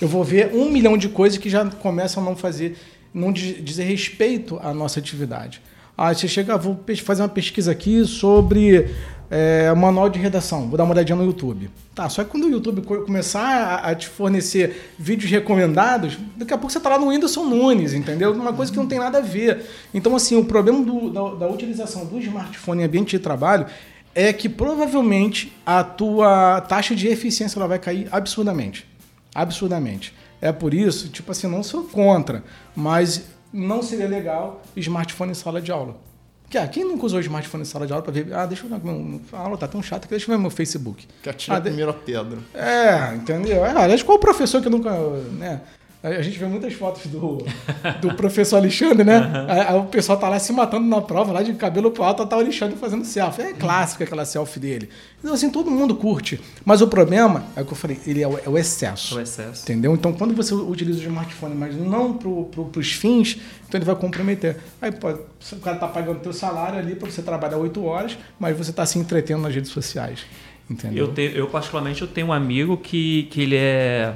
Speaker 5: Eu vou ver um milhão de coisas que já começam a não fazer, não diz- dizer respeito à nossa atividade. Ah, você chega, ah, vou fazer uma pesquisa aqui sobre é, manual de redação. Vou dar uma olhadinha no YouTube. Tá, só que quando o YouTube co- começar a, a te fornecer vídeos recomendados, daqui a pouco você tá lá no Whindersson Nunes, entendeu? Uma coisa que não tem nada a ver. Então, assim, o problema do- da, da utilização do smartphone em ambiente de trabalho é que provavelmente a tua taxa de eficiência ela vai cair absurdamente. Absurdamente. É por isso, tipo assim, não sou contra, mas não seria legal smartphone em sala de aula. Que, ah, quem nunca usou smartphone em sala de aula para ver? Ah, deixa eu ver, meu- a aula tá tão chata que deixa eu ver meu Facebook.
Speaker 1: Que atira
Speaker 5: Ah,
Speaker 1: a
Speaker 5: de-
Speaker 1: primeira pedra.
Speaker 5: É, entendeu? É, aliás, qual professor que nunca. Né? A gente vê muitas fotos do, do professor Alexandre, né? Aí, aí o pessoal tá lá se matando na prova, lá de cabelo pro alto, tá o Alexandre fazendo selfie. É clássico aquela selfie dele. Então, assim, todo mundo curte. Mas o problema, é o que eu falei, ele é o, é o excesso.
Speaker 6: O excesso.
Speaker 5: Entendeu? Então, quando você utiliza o smartphone, mas não para pro, os fins, então ele vai comprometer. Aí, pô, o cara tá pagando teu salário ali para você trabalhar 8 horas, mas você tá se entretendo nas redes sociais. Entendeu?
Speaker 6: Eu, te- eu, particularmente, eu tenho um amigo que, que ele é.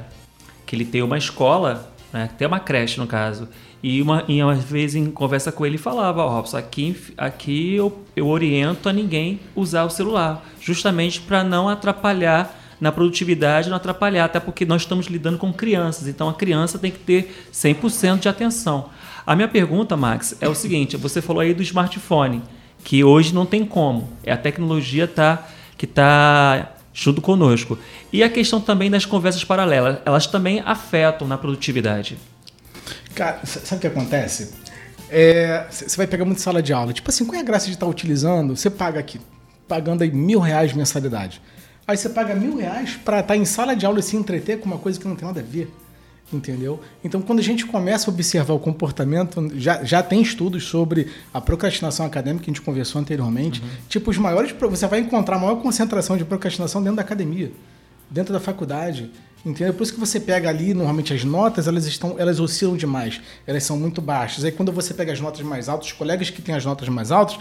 Speaker 6: Que ele tem uma escola, né? Tem uma creche, no caso. E uma, e uma vez em conversa com ele falava, ó, Robson, aqui, aqui eu, eu oriento a ninguém usar o celular, justamente para não atrapalhar na produtividade, não atrapalhar, até porque nós estamos lidando com crianças, então a criança tem que ter 100% de atenção. A minha pergunta, Max, é o seguinte, você falou aí do smartphone, que hoje não tem como, é a tecnologia tá que está junto conosco. E a questão também das conversas paralelas, elas também afetam na produtividade.
Speaker 5: Cara, sabe o que acontece? É, Você vai pegar muito sala de aula. Tipo assim, qual é a graça de estar utilizando? Você paga aqui, pagando aí mil reais de mensalidade. Aí você paga mil reais para estar em sala de aula e se entreter com uma coisa que não tem nada a ver. Entendeu? Então, quando a gente começa a observar o comportamento, já, já tem estudos sobre a procrastinação acadêmica que a gente conversou anteriormente. Tipo, os maiores. Você vai encontrar a maior concentração de procrastinação dentro da academia, dentro da faculdade. Entendeu? Por isso que você pega ali, normalmente as notas, elas estão, elas oscilam demais, elas são muito baixas. Aí quando você pega as notas mais altas, os colegas que têm as notas mais altas,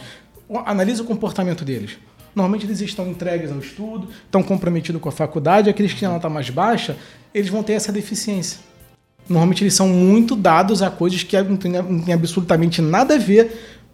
Speaker 5: analisa o comportamento deles. Normalmente eles estão entregues ao estudo, estão comprometidos com a faculdade, aqueles que têm a nota mais baixa, eles vão ter essa deficiência. Normalmente eles são muito dados a coisas que não têm, absolutamente nada a ver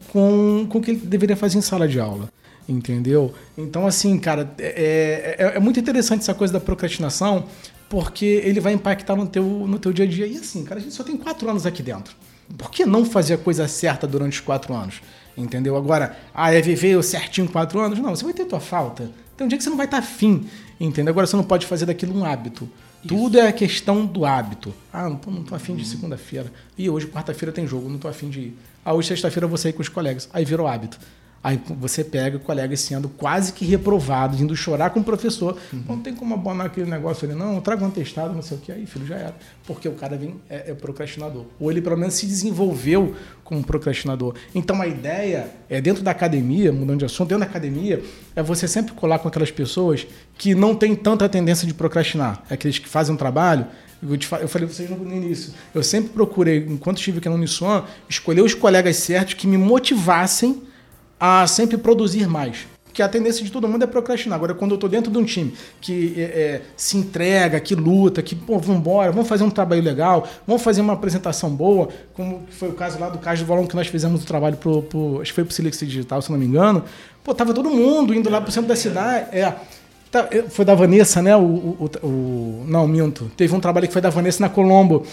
Speaker 5: com, com o que ele deveria fazer em sala de aula. Entendeu? Então, assim, cara, é, é, é muito interessante essa coisa da procrastinação, porque ele vai impactar no teu, no teu dia a dia. E assim, cara, a gente só tem quatro anos aqui dentro. Por que não fazer a coisa certa durante os quatro anos? Entendeu? Agora, ah, é viver certinho quatro anos? Não, você vai ter tua falta. Tem um dia que você não vai estar afim, entendeu? Agora você não pode fazer daquilo um hábito. Tudo é a questão do hábito. Ah, não tô, não tô afim de segunda-feira. E hoje, quarta-feira, tem jogo, não tô afim de ir. Ah, hoje, sexta-feira, eu vou sair com os colegas. Aí virou hábito. Aí você pega o colega sendo quase que reprovado, indo chorar com o professor. Não tem como abonar aquele negócio ali, não, traga um testado, não sei o que. Aí, filho, já era. Porque o cara vem, é, é procrastinador. Ou ele, pelo menos, se desenvolveu como procrastinador. Então, a ideia é, dentro da academia, mudando de assunto, dentro da academia, é você sempre colar com aquelas pessoas que não têm tanta tendência de procrastinar. É aqueles que fazem um trabalho eu, te eu falei pra vocês no no início. Eu sempre procurei, enquanto estive aqui na Uniswan, escolher os colegas certos que me motivassem a sempre produzir mais. Porque a tendência de todo mundo é procrastinar. Agora, quando eu estou dentro de um time que é, é, se entrega, que luta, que, pô, vamos embora, vamos fazer um trabalho legal, vamos fazer uma apresentação boa, como foi o caso lá do Cais do Valão, que nós fizemos o trabalho pro, pro acho que foi pro Silix Digital, se não me engano. Pô, tava todo mundo indo lá pro centro da cidade. É, Tá, Foi da Vanessa, né? O, o, o- não, minto. Teve um trabalho que foi da Vanessa na Colombo.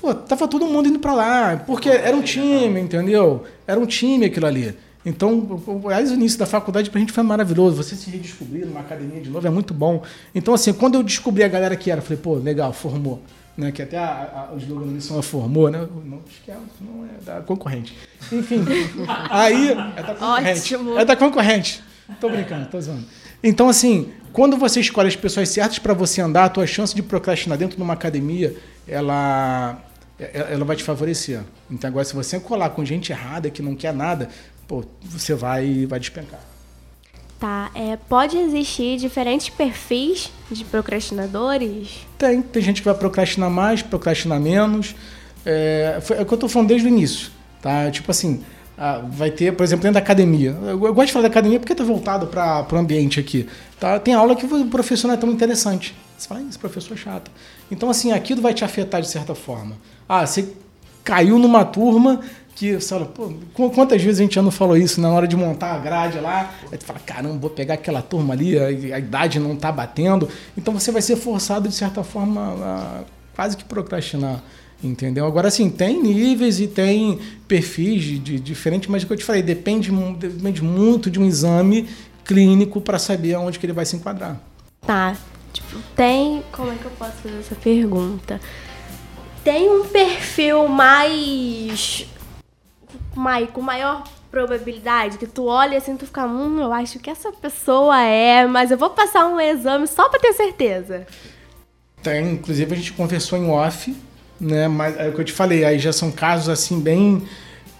Speaker 5: Pô, tava todo mundo indo pra lá. Porque era um time, entendeu? Era um time aquilo ali. Então, aliás, o início da faculdade pra gente foi maravilhoso. Você se redescobrir numa academia de novo é muito bom. Então, assim, quando eu descobri a galera que era, eu falei, pô, legal, formou. Né? Que até a, a, o slogan da missão é formou, né? Não, acho que é, não é da concorrente. Enfim, aí é da concorrente.
Speaker 3: Ótimo.
Speaker 5: É da concorrente. Tô brincando, tô zoando. Então, assim, quando você escolhe as pessoas certas para você andar, a tua chance de procrastinar dentro de uma academia, ela, ela ela vai te favorecer. Então, agora, se você colar com gente errada que não quer nada, pô, você vai, vai despencar.
Speaker 3: Tá, é, pode existir diferentes perfis de procrastinadores?
Speaker 5: Tem, tem gente que vai procrastinar mais, procrastinar menos. É, foi, é o que eu tô falando desde o início, tá? Tipo assim, ah, vai ter, por exemplo, dentro da academia. Eu, eu gosto de falar da academia porque está voltado para o ambiente aqui. Tá? Tem aula que o professor não é tão interessante. Você fala, "Ih, esse professor é chato. Então, assim, aquilo vai te afetar de certa forma. Ah, você caiu numa turma que fala, pô, qu- quantas vezes a gente já não falou isso na hora de montar a grade lá? Aí tu fala, caramba, vou pegar aquela turma ali, a, a idade não tá batendo. Então você vai ser forçado, de certa forma, a quase que procrastinar. Entendeu? Agora, assim, tem níveis e tem perfis de, de diferentes, mas o que eu te falei, depende, depende muito de um exame clínico para saber aonde que ele vai se enquadrar.
Speaker 3: Tá. Tipo, tem. Como é que eu posso fazer essa pergunta? Tem um perfil mais. Com maior probabilidade que tu olha assim tu fica, hum, eu acho que essa pessoa é, mas eu vou passar um exame só pra ter certeza.
Speaker 5: Tem, inclusive a gente conversou em off, né? Mas é o que eu te falei, aí já são casos assim bem,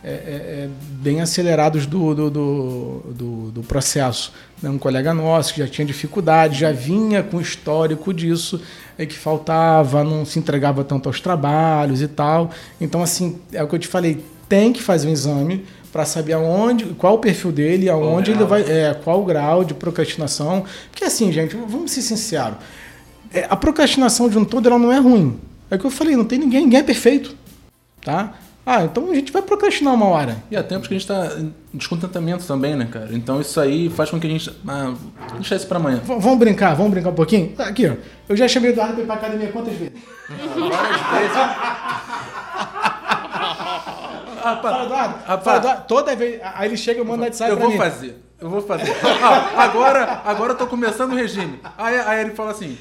Speaker 5: é, é, é, bem acelerados do, do, do, do- do processo. né? Um colega nosso que já tinha dificuldade, já vinha com histórico disso, é que faltava, não se entregava tanto aos trabalhos e tal. Então, assim, é o que eu te falei, tem que fazer um exame para saber aonde, qual o perfil dele, aonde ele vai, é, qual o grau de procrastinação. Porque assim, gente, vamos ser sinceros. É, a procrastinação de um todo ela não é ruim. É o que eu falei, não tem ninguém, ninguém é perfeito. Tá? Ah, então a gente vai procrastinar uma hora.
Speaker 4: E há tempos que a gente tá em descontentamento também, né, cara? Então isso aí faz com que a gente. Ah, deixar isso pra amanhã.
Speaker 5: V- vamos brincar, vamos brincar um pouquinho? Tá, Aqui, ó. Eu já chamei o Eduardo pra ir pra academia quantas vezes? Fala, Eduardo.
Speaker 4: Rapaz.
Speaker 5: Fala, Eduardo. Toda vez. Aí ele chega e manda WhatsApp
Speaker 4: Eu
Speaker 5: pra
Speaker 4: vou
Speaker 5: mim.
Speaker 4: fazer. Eu vou fazer. Ah, agora, agora eu tô começando o regime. Aí, aí ele fala assim: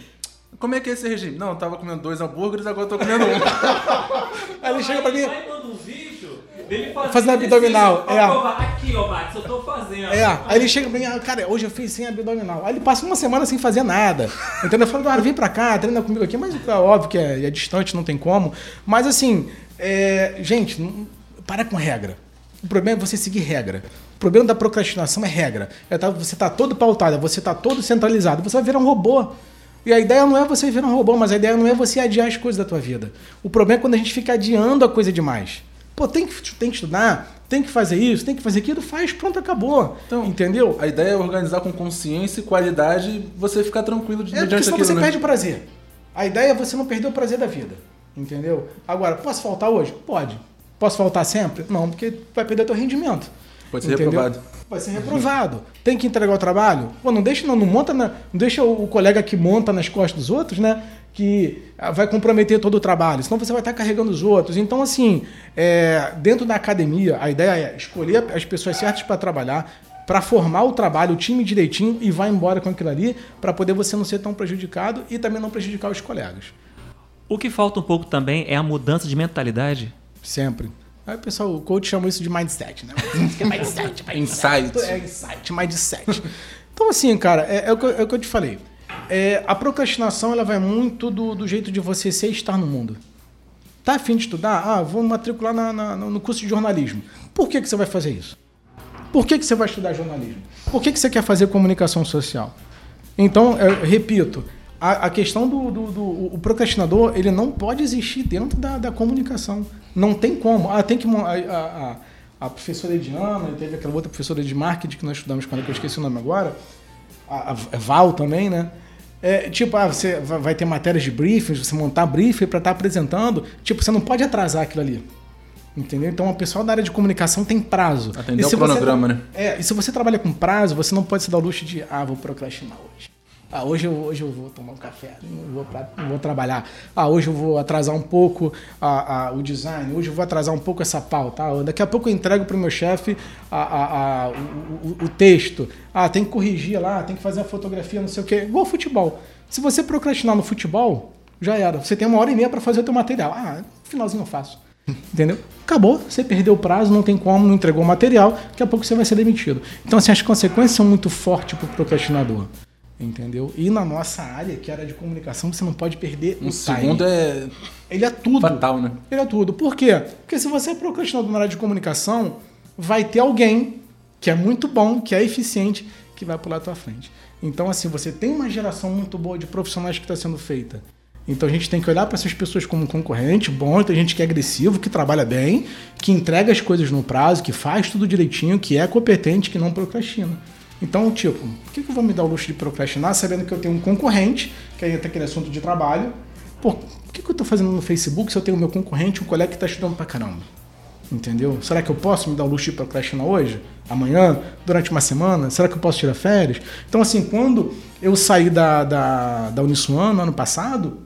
Speaker 4: Como é que é esse regime? Não, eu tava comendo dois hambúrgueres, agora eu tô comendo um.
Speaker 5: Aí ele chega pra mim.
Speaker 6: Vai manda um vídeo dele fazendo
Speaker 5: Fazendo abdominal, é.
Speaker 6: Aqui, ó, Max, eu tô fazendo.
Speaker 5: É, aí ele chega pra mim, ah, cara, hoje eu fiz sem abdominal. Aí ele passa uma semana sem fazer nada. Entendeu? Eu falo, Eduardo, vem pra cá, treina comigo aqui, mas é óbvio que é, é distante, não tem como. Mas assim, é, gente, não- para com regra. O problema é você seguir regra. O problema da procrastinação é regra. É tá- você tá todo pautado, você tá todo centralizado, você vai virar um robô. E a ideia não é você virar um robô, mas a ideia não é você adiar as coisas da tua vida. O problema é quando a gente fica adiando a coisa demais. Pô, tem que, tem que estudar, tem que fazer isso, tem que fazer aquilo, faz, pronto, acabou.
Speaker 4: Então,
Speaker 5: Entendeu?
Speaker 4: A ideia é organizar com consciência e qualidade e você ficar tranquilo de
Speaker 5: É
Speaker 4: diante
Speaker 5: senão
Speaker 4: daquilo,
Speaker 5: você
Speaker 4: né?
Speaker 5: perde o prazer. A ideia é você não perder o prazer da vida. Entendeu? Agora, posso faltar hoje? Pode. Posso faltar sempre? Não, porque vai perder teu rendimento.
Speaker 4: Pode ser reprovado.
Speaker 5: Vai ser reprovado. Tem que entregar o trabalho? Pô, não deixa, não, não monta na- não deixa o, o colega que monta nas costas dos outros, né? Que ah, vai comprometer todo o trabalho. Senão você vai estar carregando os outros. Então, assim, é, dentro da academia, a ideia é escolher as pessoas certas para trabalhar, para formar o trabalho, o time direitinho e vai embora com aquilo ali, para poder você não ser tão prejudicado e também não prejudicar os colegas.
Speaker 6: O que falta um pouco também é a mudança de mentalidade.
Speaker 5: Sempre. Aí o pessoal, o coach chama isso de mindset, né? mindset, mindset.
Speaker 4: Insight.
Speaker 5: É insight, mindset. Então, assim, cara, é, é o, que, eu- é o que eu te falei. É, a procrastinação, ela vai muito do, do jeito de você ser e estar no mundo. Tá afim de estudar? Ah, vou matricular na- na- no curso de jornalismo. Por que, que você vai fazer isso? Por que, que você vai estudar jornalismo? Por que, que você quer fazer comunicação social? Então, eu repito, a, a questão do, do, do- o procrastinador, ele não pode existir dentro da, da comunicação. Não tem como. Ah, tem que. A, a, a- professora Ediana, teve aquela outra professora de marketing que nós estudamos com ela, que eu esqueci o nome agora, a, a Val também, né? É, tipo, ah, você vai ter matérias de briefings, você montar briefing para estar apresentando. Tipo, você não pode atrasar aquilo ali. Entendeu? Então, o pessoal da área de comunicação tem prazo.
Speaker 4: Atender
Speaker 5: você
Speaker 4: cronograma,
Speaker 5: tra-
Speaker 4: né?
Speaker 5: É, e se você trabalha com prazo, você não pode se dar o luxo de, ah, vou procrastinar hoje. Ah, hoje eu, hoje eu vou tomar um café, não vou, pra- não vou trabalhar. Ah, hoje eu vou atrasar um pouco a, a- o design, hoje eu vou atrasar um pouco essa pauta. Ah, daqui a pouco eu entrego para o meu chefe a- a- o- o texto. Ah, tem que corrigir lá, tem que fazer a fotografia, não sei o quê. Igual futebol. Se você procrastinar no futebol, já era. Você tem uma hora e meia para fazer o teu material. Ah, finalzinho eu faço. Entendeu? Acabou, você perdeu o prazo, não tem como, não entregou o material, daqui a pouco você vai ser demitido. Então, assim, as consequências são muito fortes para o procrastinador. Entendeu? E na nossa área, que é a área de comunicação, você não pode perder
Speaker 4: Um
Speaker 5: o
Speaker 4: segundo é
Speaker 5: Ele é tudo.
Speaker 4: fatal, né?
Speaker 5: Ele é tudo. Por quê? Porque se você é procrastinador na área de comunicação, vai ter alguém que é muito bom, que é eficiente, que vai pular à tua frente. Então, assim, você tem uma geração muito boa de profissionais que está sendo feita. Então a gente tem que olhar para essas pessoas como concorrente, bom, tem gente que é agressivo, que trabalha bem, que entrega as coisas no prazo, que faz tudo direitinho, que é competente, que não procrastina. Então, tipo, por que, eu vou me dar o luxo de procrastinar sabendo que eu tenho um concorrente, que aí tem aquele assunto de trabalho? Pô, o que, eu tô fazendo no Facebook se eu tenho meu concorrente, um colega que tá estudando pra caramba? Entendeu? Será que eu posso me dar o luxo de procrastinar hoje? Amanhã? Durante uma semana? Será que eu posso tirar férias? Então, assim, quando eu saí da, da, da Uniswan ano passado,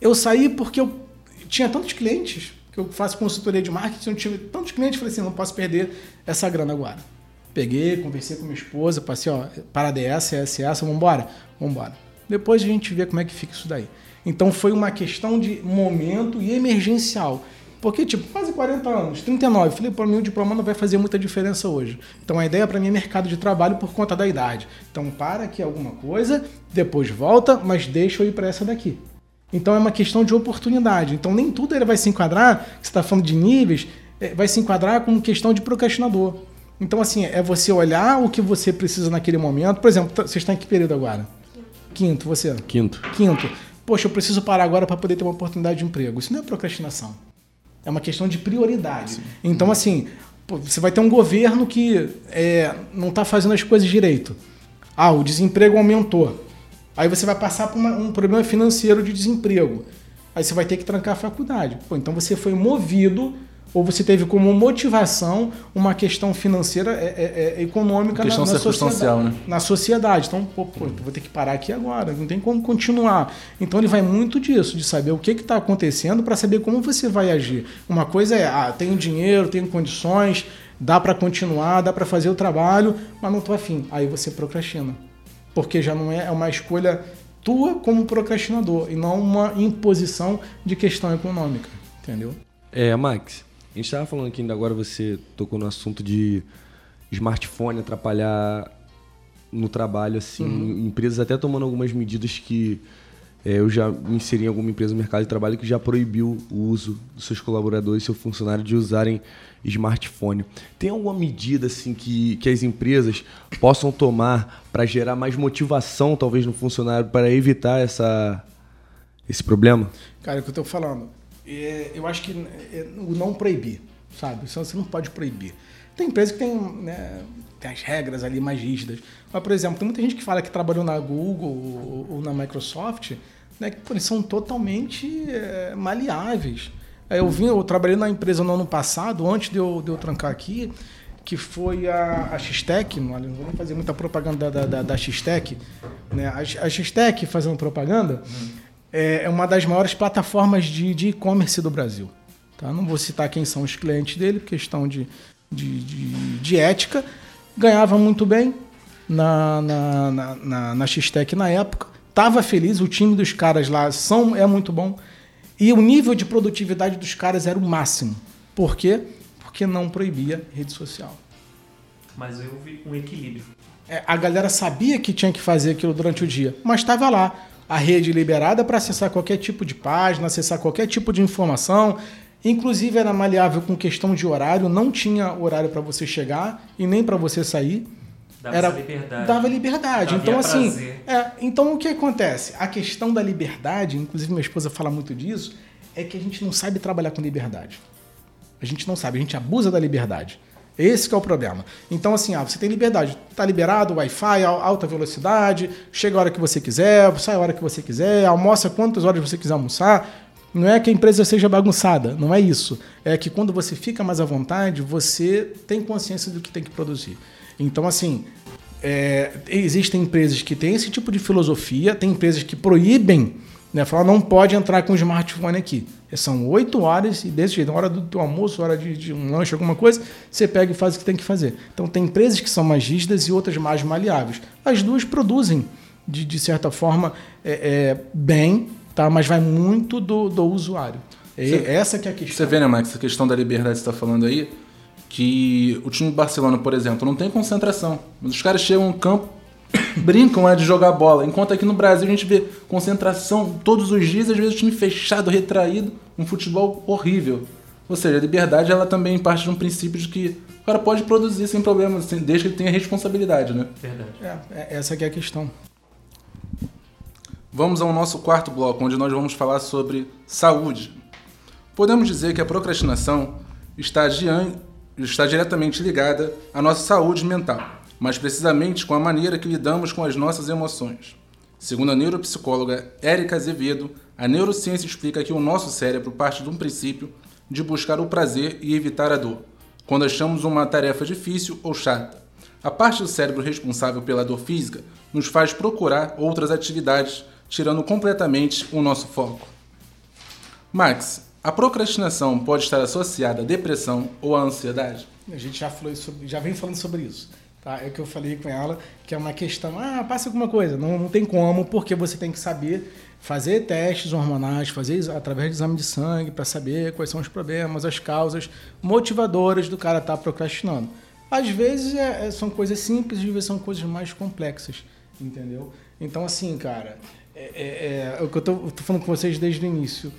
Speaker 5: eu saí porque eu tinha tantos clientes, que eu faço consultoria de marketing, eu tinha tantos clientes, falei assim, não posso perder essa grana agora. Peguei, conversei com minha esposa, passei, ó, parada é essa, essa, essa, vambora? Vambora. Depois a gente vê como é que fica isso daí. Então foi uma questão de momento e emergencial. Porque, tipo, quase 40 anos, 39. Falei, para mim o diploma não vai fazer muita diferença hoje. Então a ideia para mim é mercado de trabalho por conta da idade. Então para aqui alguma coisa, depois volta, mas deixa eu ir para essa daqui. Então é uma questão de oportunidade. Então nem tudo ele vai se enquadrar, você está falando de níveis, é, vai se enquadrar como questão de procrastinador. Então, assim, é você olhar o que você precisa naquele momento. Por exemplo, você está em que período agora? Quinto, você?
Speaker 7: Quinto.
Speaker 5: Quinto. Poxa, eu preciso parar agora para poder ter uma oportunidade de emprego. Isso não é procrastinação. É uma questão de prioridade. Sim. Então, assim, você vai ter um governo que é, não está fazendo as coisas direito. Ah, o desemprego aumentou. Aí você vai passar por uma, um problema financeiro de desemprego. Aí você vai ter que trancar a faculdade. Pô, então você foi movido ou você teve como motivação uma questão financeira, é, é, é econômica
Speaker 4: questão
Speaker 5: na, na
Speaker 4: sociedade,
Speaker 5: né? na sociedade. Então, pô, pô, vou ter que parar aqui agora, não tem como continuar. Então ele vai muito disso, de saber o que está acontecendo para saber como você vai agir. Uma coisa é, ah, tenho dinheiro, tenho condições, dá para continuar, dá para fazer o trabalho, mas não estou afim. Aí você procrastina. Porque já não é, é uma escolha tua como procrastinador e não uma imposição de questão econômica. Entendeu?
Speaker 7: É, Max, a gente estava falando aqui ainda agora, você tocou no assunto de smartphone atrapalhar no trabalho, assim, uhum. empresas até tomando algumas medidas que é, eu já me inseri em alguma empresa no mercado de trabalho que já proibiu o uso dos seus colaboradores, seu funcionário de usarem smartphone. Tem alguma medida assim que, que as empresas possam tomar para gerar mais motivação, talvez, no funcionário para evitar essa, esse problema?
Speaker 5: Cara, é o que eu estou falando é, eu acho que é, o não proibir, sabe? Você não pode proibir. Tem empresas que tem, né, tem as regras ali mais rígidas. Mas, por exemplo, tem muita gente que fala que trabalhou na Google ou, ou na Microsoft, né, que pô, são totalmente é, maleáveis. Eu vim, eu trabalhei na empresa no ano passado, antes de eu, de eu trancar aqui, que foi a, a X-Tech, não vou fazer muita propaganda da, da, da X-Tech, né? A, a X-Tech fazendo propaganda, hum é, é uma das maiores plataformas de e-commerce do Brasil. Tá? Não vou citar quem são os clientes dele, por questão de, de, de, de ética. Ganhava muito bem na, na, na, na, na X-Tech na época. Estava feliz, o time dos caras lá são, é muito bom. E o nível de produtividade dos caras era o máximo. Por quê? Porque não proibia rede social.
Speaker 6: Mas houve um equilíbrio.
Speaker 5: É, a galera sabia que tinha que fazer aquilo durante o dia, mas estava lá a rede liberada para acessar qualquer tipo de página, acessar qualquer tipo de informação. Inclusive era maleável com questão de horário, não tinha horário para você chegar e nem para você sair.
Speaker 6: Dava
Speaker 5: era,
Speaker 6: liberdade.
Speaker 5: Dava liberdade. Dava então, assim. É, então, o que acontece? A questão da liberdade, inclusive minha esposa fala muito disso, é que a gente não sabe trabalhar com liberdade. A gente não sabe, a gente abusa da liberdade. Esse é o problema. Então, assim, ah, você tem liberdade. Está liberado, Wi-Fi, alta velocidade, chega a hora que você quiser, sai a hora que você quiser, almoça quantas horas você quiser almoçar. Não é que a empresa seja bagunçada, não é isso. É que quando você fica mais à vontade, você tem consciência do que tem que produzir. Então, assim, é, existem empresas que têm esse tipo de filosofia, tem empresas que proíbem, né? Falar, não pode entrar com o smartphone aqui. São oito horas e desse jeito, hora do teu almoço, hora de, de, um lanche, alguma coisa, você pega e faz o que tem que fazer. Então tem empresas que são mais rígidas e outras mais maleáveis. As duas produzem, de, de certa forma, é, é, bem, tá? mas vai muito do, do usuário. É, você, essa que é a questão.
Speaker 4: Você vê, né, Max, essa questão da liberdade que você está falando aí, que o time do Barcelona, por exemplo, não tem concentração. Os caras chegam no campo, brincam lá de jogar bola. Enquanto aqui no Brasil a gente vê concentração todos os dias, às vezes o time fechado, retraído, um futebol horrível. Ou seja, a liberdade ela também parte de um princípio de que o cara pode produzir sem problema, desde que ele tenha responsabilidade, né?
Speaker 6: Verdade.
Speaker 5: É, é essa é a questão.
Speaker 4: vamos ao nosso quarto bloco, onde nós vamos falar sobre saúde. Podemos dizer que a procrastinação está, está diretamente ligada à nossa saúde mental, mais precisamente com a maneira que lidamos com as nossas emoções. Segundo a neuropsicóloga Érica Azevedo, a neurociência explica que o nosso cérebro parte de um princípio de buscar o prazer e evitar a dor, quando achamos uma tarefa difícil ou chata. A parte do cérebro responsável pela dor física nos faz procurar outras atividades, tirando completamente o nosso foco. Max, a procrastinação pode estar associada à depressão ou à ansiedade?
Speaker 5: A gente já, falou sobre, já vem falando sobre isso. Tá? É o que eu falei com ela, que é uma questão, ah, passa alguma coisa. Não, não tem como, porque você tem que saber fazer testes hormonais, fazer através de exame de sangue para saber quais são os problemas, as causas motivadoras do cara estar procrastinando. Às vezes é- é- são coisas simples, às vezes são coisas mais complexas, entendeu? Então, assim, cara, é, é- é o que eu tô, eu tô falando com vocês desde o início.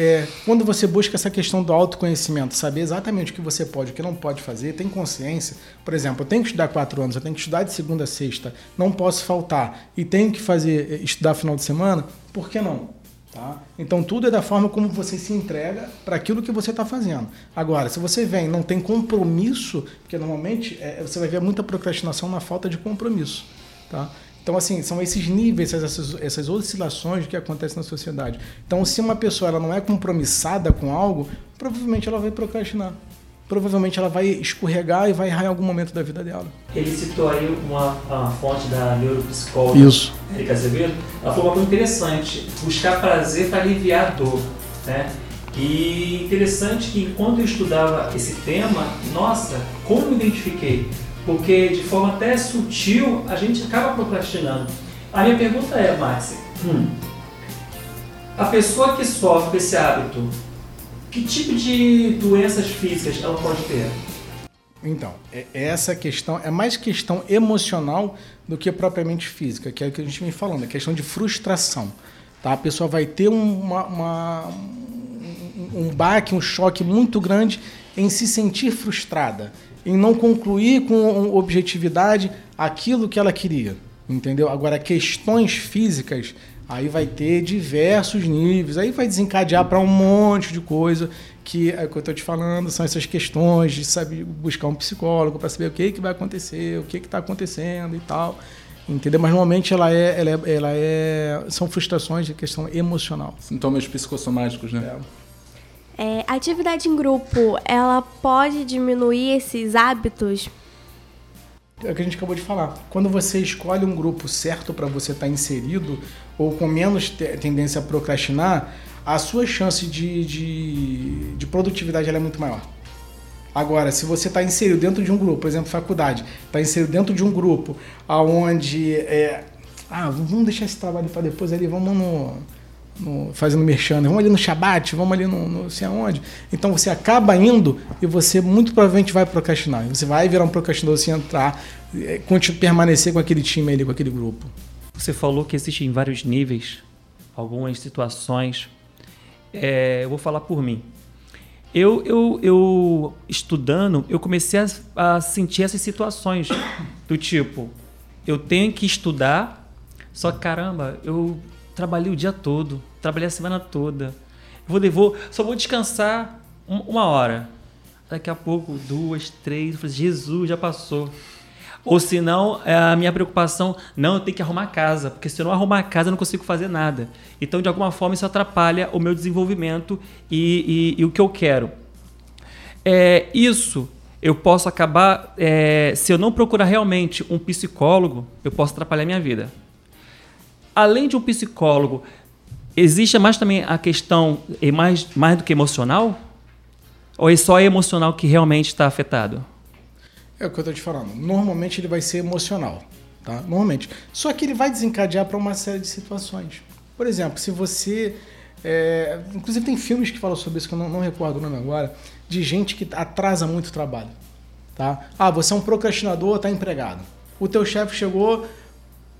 Speaker 5: É, quando você busca essa questão do autoconhecimento, saber exatamente o que você pode o que não pode fazer, tem consciência. Por exemplo, eu tenho que estudar quatro anos, eu tenho que estudar de segunda a sexta, não posso faltar e tenho que fazer eh, estudar final de semana, por que não? Tá? Então tudo é da forma como você se entrega para aquilo que você está fazendo. Agora, se você vem não tem compromisso, porque normalmente eh, você vai ver muita procrastinação na falta de compromisso. Tá? Então, assim, são esses níveis, essas, essas oscilações que acontecem na sociedade. Então, se uma pessoa ela não é compromissada com algo, provavelmente ela vai procrastinar. Provavelmente ela vai escorregar e vai errar em algum momento da vida dela.
Speaker 6: Ele citou aí uma, uma fonte da neuropsicóloga
Speaker 5: Isso.
Speaker 6: Erika Azevedo. Ela falou uma coisa interessante: buscar prazer para aliviar a dor. Né? E interessante que enquanto eu estudava esse tema, nossa, como eu me identifiquei. Porque de forma até sutil a gente acaba procrastinando. A minha pergunta é, Max, hum, a pessoa que sofre esse hábito, que tipo de doenças físicas ela pode ter?
Speaker 5: Então, é- essa questão é mais questão emocional do que propriamente física, que é o que a gente vem falando, é questão de frustração. Tá? A pessoa vai ter um- uma, uma- um, um baque, um choque muito grande em se sentir frustrada, em não concluir com objetividade aquilo que ela queria. Entendeu? Agora, questões físicas, aí vai ter diversos níveis, aí vai desencadear para um monte de coisa que é o que eu estou te falando, são essas questões de saber buscar um psicólogo para saber o que, que vai acontecer, o que está acontecendo e tal. Entendeu? Mas normalmente ela é, ela é, ela é são frustrações de questão emocional.
Speaker 4: Sintomas psicossomáticos, né?
Speaker 3: É, atividade em grupo, ela pode diminuir esses hábitos?
Speaker 5: É o que a gente acabou de falar. Quando você escolhe um grupo certo para você estar inserido, ou com menos te- tendência a procrastinar, a sua chance de, de, de produtividade é muito maior. Agora, se você está inserido dentro de um grupo, por exemplo, faculdade, está inserido dentro de um grupo aonde é, ah, vamos deixar esse trabalho para depois ali, vamos no, no- fazendo merchan, né? vamos ali no Shabat, vamos ali no, no sei aonde. Então você acaba indo e você muito provavelmente vai procrastinar. Você vai virar um procrastinador se entrar, continu- permanecer com aquele time ali, com aquele grupo.
Speaker 6: Você falou que existem vários níveis, algumas situações. É, eu vou falar por mim. Eu, eu, eu estudando, eu comecei a, a sentir essas situações do tipo, eu tenho que estudar, só que caramba, eu trabalhei o dia todo, trabalhei a semana toda. Vou, vou só vou descansar um- uma hora. Daqui a pouco, duas, três, eu falei, Jesus, já passou. Ou se não, é a minha preocupação, não, eu tenho que arrumar a casa, porque se eu não arrumar a casa, eu não consigo fazer nada. Então, de alguma forma, isso atrapalha o meu desenvolvimento e, e- e o que eu quero. É, isso eu posso acabar, é, se eu não procurar realmente um psicólogo, eu posso atrapalhar minha vida. Além de um psicólogo, existe mais também a questão, é mais, mais do que emocional? Ou é só emocional que realmente está afetado?
Speaker 5: É o que eu tô te falando. Normalmente ele vai ser emocional, tá? Normalmente. Só que ele vai desencadear para uma série de situações. Por exemplo, se você. é, Inclusive tem filmes que falam sobre isso, que eu não, não recordo o nome agora, de gente que atrasa muito o trabalho. Tá? Ah, você é um procrastinador, está empregado. O teu chefe chegou,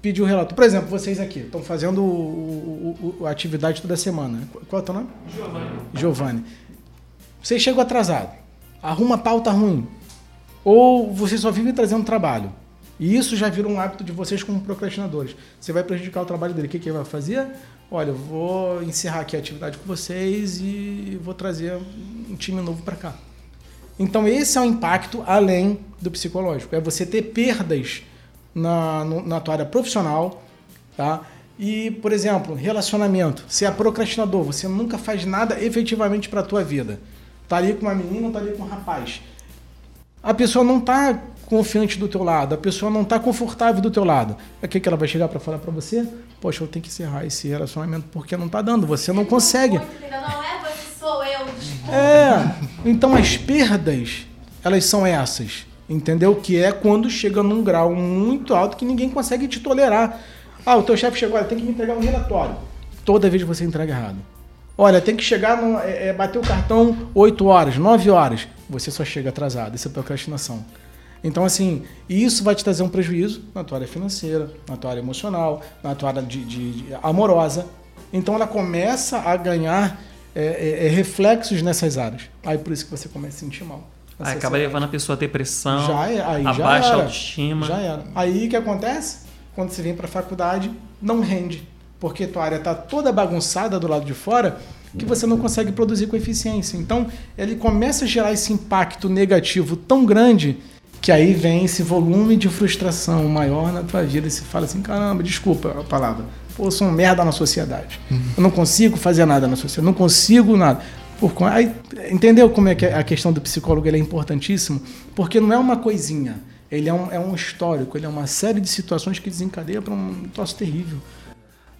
Speaker 5: pediu o relato. Por exemplo, vocês aqui estão fazendo o- o- o- a atividade toda semana. Qual é o teu nome? Giovanni. Giovanni. Você chegou atrasado. Arruma pauta ruim. Ou você só vive trazendo trabalho. E isso já vira um hábito de vocês como procrastinadores. Você vai prejudicar o trabalho dele. O que, que ele vai fazer? Olha, eu vou encerrar aqui a atividade com vocês e vou trazer um time novo para cá. Então esse é o impacto além do psicológico. É você ter perdas na, na tua área profissional, tá? E, por exemplo, relacionamento. Você é procrastinador, você nunca faz nada efetivamente para a tua vida. Tá ali com uma menina, tá ali com um rapaz. A pessoa não tá confiante do teu lado, a pessoa não tá confortável do teu lado. O que, que ela vai chegar para falar para você? Poxa, eu tenho que encerrar esse relacionamento porque não tá dando, você não consegue.
Speaker 3: Não é você, sou eu.
Speaker 5: É, então as perdas, elas são essas, entendeu? Que é quando chega num grau muito alto que ninguém consegue te tolerar. Ah, o teu chefe chegou, olha, tem que me entregar um relatório. Toda vez você entrega errado. Olha, tem que chegar, no, é, é, bater o cartão 8 horas, 9 horas. Você só chega atrasado, isso é procrastinação. Então, assim, isso vai te trazer um prejuízo na tua área financeira, na tua área emocional, na tua área de, de- de- amorosa. Então, ela começa a ganhar é, é, é, reflexos nessas áreas. Aí, por isso que você começa a se sentir mal.
Speaker 6: Aí acaba levando a pessoa a depressão,
Speaker 5: Já é, aí
Speaker 6: a
Speaker 5: já
Speaker 6: baixa
Speaker 5: era.
Speaker 6: autoestima.
Speaker 5: Já era. Aí o que acontece? Quando você vem para a faculdade, não rende. Porque tua área está toda bagunçada do lado de fora que você não consegue produzir com eficiência. Então, ele começa a gerar esse impacto negativo tão grande que aí vem esse volume de frustração maior na tua vida e você fala assim, caramba, desculpa a palavra, pô, eu sou um merda na sociedade. Eu não consigo fazer nada na sociedade, não consigo nada. Por, aí, entendeu como é que a questão do psicólogo ele é importantíssimo? Porque não é uma coisinha. Ele é um, é um histórico, ele é uma série de situações que desencadeia para um troço terrível.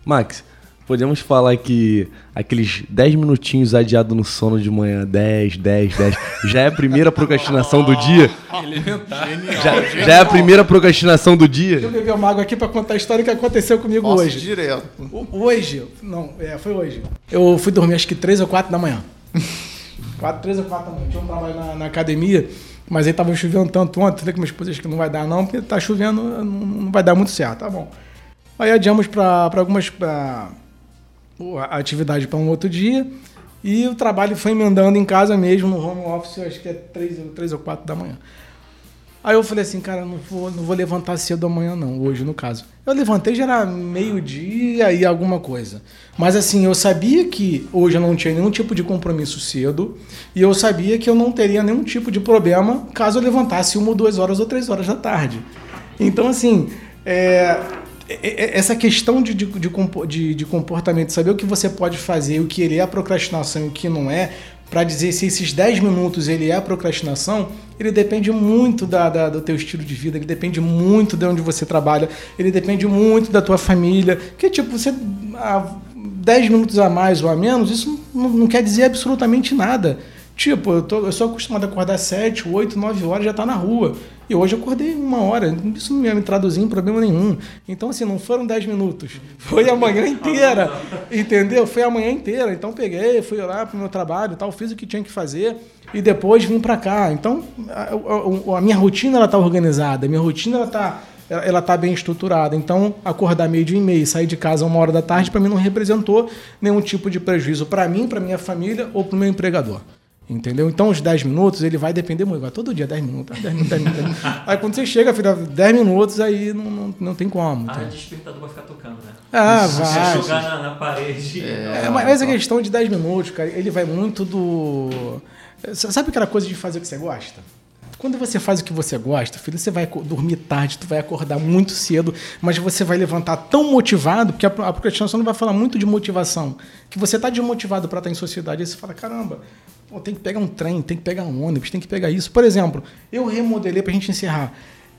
Speaker 7: Max, podemos falar que aqueles 10 minutinhos adiado no sono de manhã, 10, 10, 10, já é a primeira procrastinação do dia?
Speaker 4: Elementar.
Speaker 7: Já, já é a primeira procrastinação do
Speaker 5: Eu
Speaker 7: dia?
Speaker 5: bebi uma água aqui para contar a história que aconteceu comigo
Speaker 1: Nossa,
Speaker 5: hoje.
Speaker 1: direto.
Speaker 5: Hoje, não, é, foi hoje. Eu fui dormir acho que 3 ou 4 da manhã. 4, 3 ou 4 da manhã. Tinha um trabalho na, na academia, mas aí tava chovendo tanto ontem. Falei com minha esposa que não vai dar não, porque tá chovendo, não, não vai dar muito certo. Tá bom. Aí adiamos para algumas pra, a atividade para um outro dia. E o trabalho foi emendando em casa mesmo, no home office, acho que é 3, ou- 3 ou 4 da manhã. Aí eu falei assim, cara, não vou, não vou levantar cedo amanhã, não, hoje no caso. Eu levantei já era meio-dia e alguma coisa. Mas assim, eu sabia que hoje eu não tinha nenhum tipo de compromisso cedo e eu sabia que eu não teria nenhum tipo de problema caso eu levantasse uma ou duas horas ou três horas da tarde. Então, assim, é, é- é- essa questão de, de, de de- comportamento, saber o que você pode fazer, o que ele é procrastinação e o que não é, para dizer se esses 10 minutos ele é procrastinação, ele depende muito da, da- do teu estilo de vida, ele depende muito de onde você trabalha, ele depende muito da tua família. Porque, tipo, você. ah, 10 minutos a mais ou a menos, isso não, não quer dizer absolutamente nada. Tipo, eu, tô, eu sou acostumado a acordar 7, 8, 9 horas já tá na rua. E hoje eu acordei uma hora. Isso não ia me traduzir em problema nenhum. Então, assim, não foram 10 minutos. Foi a manhã inteira. Entendeu? Foi a manhã inteira. Então, peguei, fui lá pro meu trabalho e tal, fiz o que tinha que fazer. E depois vim para cá. Então, a, a- a minha rotina, ela tá organizada. A minha rotina, ela tá ela, ela tá bem estruturada. Então, acordar meio dia e meio, sair de casa uma hora da tarde, para mim não representou nenhum tipo de prejuízo para mim, para minha família ou para o meu empregador. Entendeu? Então, os 10 minutos, ele vai depender muito. Vai todo dia, 10 minutos, 10 minutos, 10 minutos. 10 minutos. Aí, quando você chega, filho, 10 minutos, aí não, não, não tem como.
Speaker 6: Ah,
Speaker 5: entendeu?
Speaker 6: despertador vai ficar tocando, né?
Speaker 5: Ah,
Speaker 6: Se
Speaker 5: vai.
Speaker 6: jogar na, na parede.
Speaker 5: É, mas essa questão de 10 minutos, cara, ele vai muito do. Sabe aquela coisa de fazer o que você gosta? Quando você faz o que você gosta, filho, você vai dormir tarde, tu vai acordar muito cedo, mas você vai levantar tão motivado, porque a pro- a procrastinação não vai falar muito de motivação, que você tá desmotivado para estar em sociedade, aí você fala, caramba, tem que pegar um trem, tem que pegar um ônibus, tem que pegar isso. Por exemplo, eu remodelei pra gente encerrar.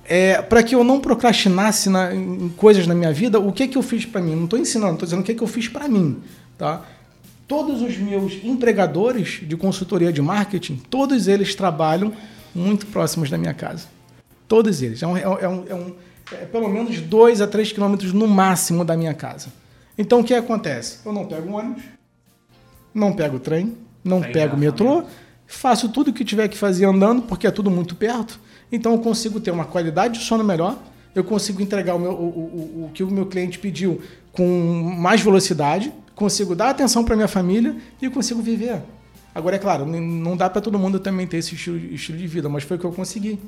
Speaker 5: É, para que eu não procrastinasse na- em coisas na minha vida, o que que eu fiz para mim? Não estou ensinando, estou dizendo o que que eu fiz para mim, tá? Todos os meus empregadores de consultoria de marketing, todos eles trabalham muito próximos da minha casa. Todos eles. É, um- é um- é um- é é pelo menos 2 a 3 quilômetros no máximo da minha casa. Então o que acontece? Eu não pego ônibus, não pego trem, não
Speaker 6: Tem
Speaker 5: pego metrô,
Speaker 6: engarrafamento.
Speaker 5: faço tudo o que tiver que fazer andando, porque é tudo muito perto. Então eu consigo ter uma qualidade de sono melhor, eu consigo entregar o, meu- o- o- o que o meu cliente pediu com mais velocidade, consigo dar atenção para minha família e consigo viver. Agora, é claro, não dá para todo mundo também ter esse estilo, estilo de vida, mas foi o que eu consegui.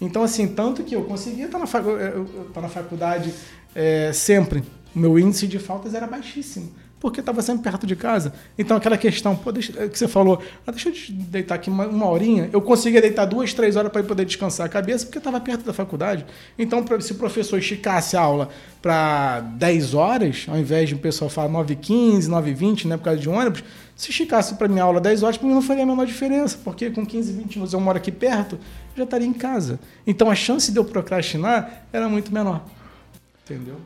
Speaker 5: Então, assim, tanto que eu conseguia estar na, estar na faculdade é, sempre. O meu índice de faltas era baixíssimo. Porque estava sempre perto de casa. Então, aquela questão, pô, deixa, é que você falou, ah, deixa eu deitar aqui uma, uma horinha. Eu conseguia deitar duas, três horas para poder descansar a cabeça, porque estava perto da faculdade. Então, se o professor esticasse a aula para 10 horas, ao invés de o pessoal falar 9h15, 9h20, né, por causa de ônibus, se esticasse para minha aula 10 horas, para mim não faria a menor diferença, porque com 15, 20 minutos eu moro aqui perto, eu já estaria em casa. Então, a chance de eu procrastinar era muito menor. Entendeu?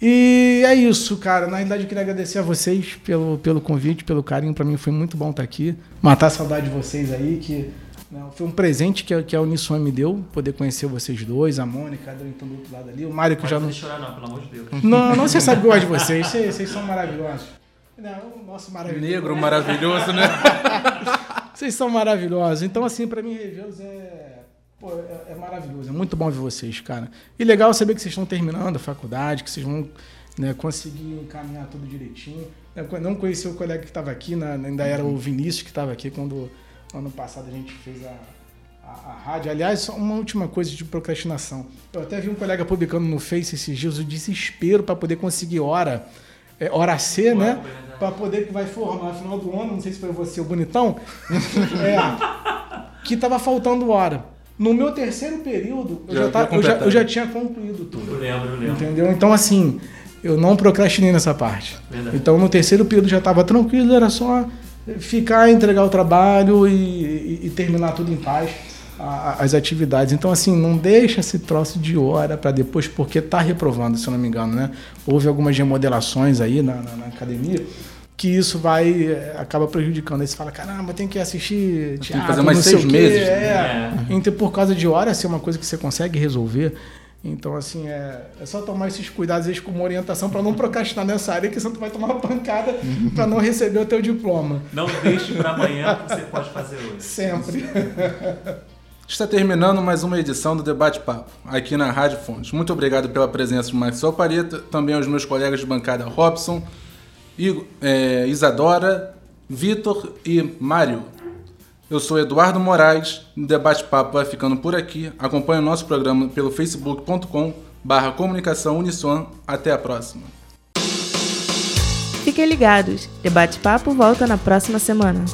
Speaker 5: E é isso, cara. Na realidade, eu queria agradecer a vocês pelo, pelo convite, pelo carinho. Para mim foi muito bom estar aqui. Matar a saudade de vocês aí, que né, foi um presente que, a- que a Uniswan me deu, poder conhecer vocês dois, a Mônica, a estão do outro lado ali, o Mário que
Speaker 6: Não
Speaker 5: já
Speaker 6: pode
Speaker 5: não.
Speaker 6: chorar não, pelo amor de Deus.
Speaker 5: Não, não, você sabe que eu gosto de vocês. Vocês, vocês são maravilhosos. Não, nossa, maravilhoso.
Speaker 4: Negro maravilhoso, né?
Speaker 5: Vocês são maravilhosos. Então, assim, pra mim, revê-los é, é, é maravilhoso. É muito bom ver vocês, cara. E legal saber que vocês estão terminando a faculdade, que vocês vão né, conseguir encaminhar tudo direitinho. Não conheci o colega que estava aqui, na- ainda era o Vinícius que estava aqui quando ano passado a gente fez a, a, a rádio. Aliás, só uma última coisa de procrastinação. Eu até vi um colega publicando no Face esses dias o desespero para poder conseguir hora. É, hora C, né? Para poder que vai formar no final do ano, não sei se foi você o bonitão, é, que tava faltando hora. No meu terceiro período, eu
Speaker 4: Já
Speaker 5: já, tava- eu já, eu já tinha concluído tudo.
Speaker 6: Eu lembro, eu lembro.
Speaker 5: Entendeu? Então, assim, eu não procrastinei nessa parte.
Speaker 6: Verdade.
Speaker 5: Então, no terceiro período já estava tranquilo, era só ficar, entregar o trabalho e, e- e terminar tudo em paz, a- as atividades. Então, assim, não deixa esse troço de hora para depois, porque tá reprovando, se eu não me engano, né? Houve algumas remodelações aí na, na- na academia que isso vai eh, acaba prejudicando. Aí você fala, caramba, tem que assistir
Speaker 4: que
Speaker 5: teatro,
Speaker 4: fazer mais
Speaker 5: não sei
Speaker 4: seis meses,
Speaker 5: É.
Speaker 6: né?
Speaker 5: Então, por causa de hora, assim, é uma coisa que você consegue resolver. Então, assim, é, é só tomar esses cuidados, às vezes, com uma orientação para não procrastinar nessa área, que senão tu vai tomar uma pancada para não receber o teu diploma.
Speaker 6: Não deixe para amanhã o que você pode fazer hoje.
Speaker 5: Sempre.
Speaker 4: Está terminando mais uma edição do Debate Papo, aqui na Rádio Fontes. Muito obrigado pela presença de Maxwell Pareta, também aos meus colegas de bancada Robson, eh, Isadora, Vitor e Mário. Eu sou Eduardo Moraes, o Debate Papo vai ficando por aqui. Acompanhe o nosso programa pelo facebook.com barra comunicação Uniswan. Até a próxima.
Speaker 8: Fiquem ligados, Debate Papo volta na próxima semana.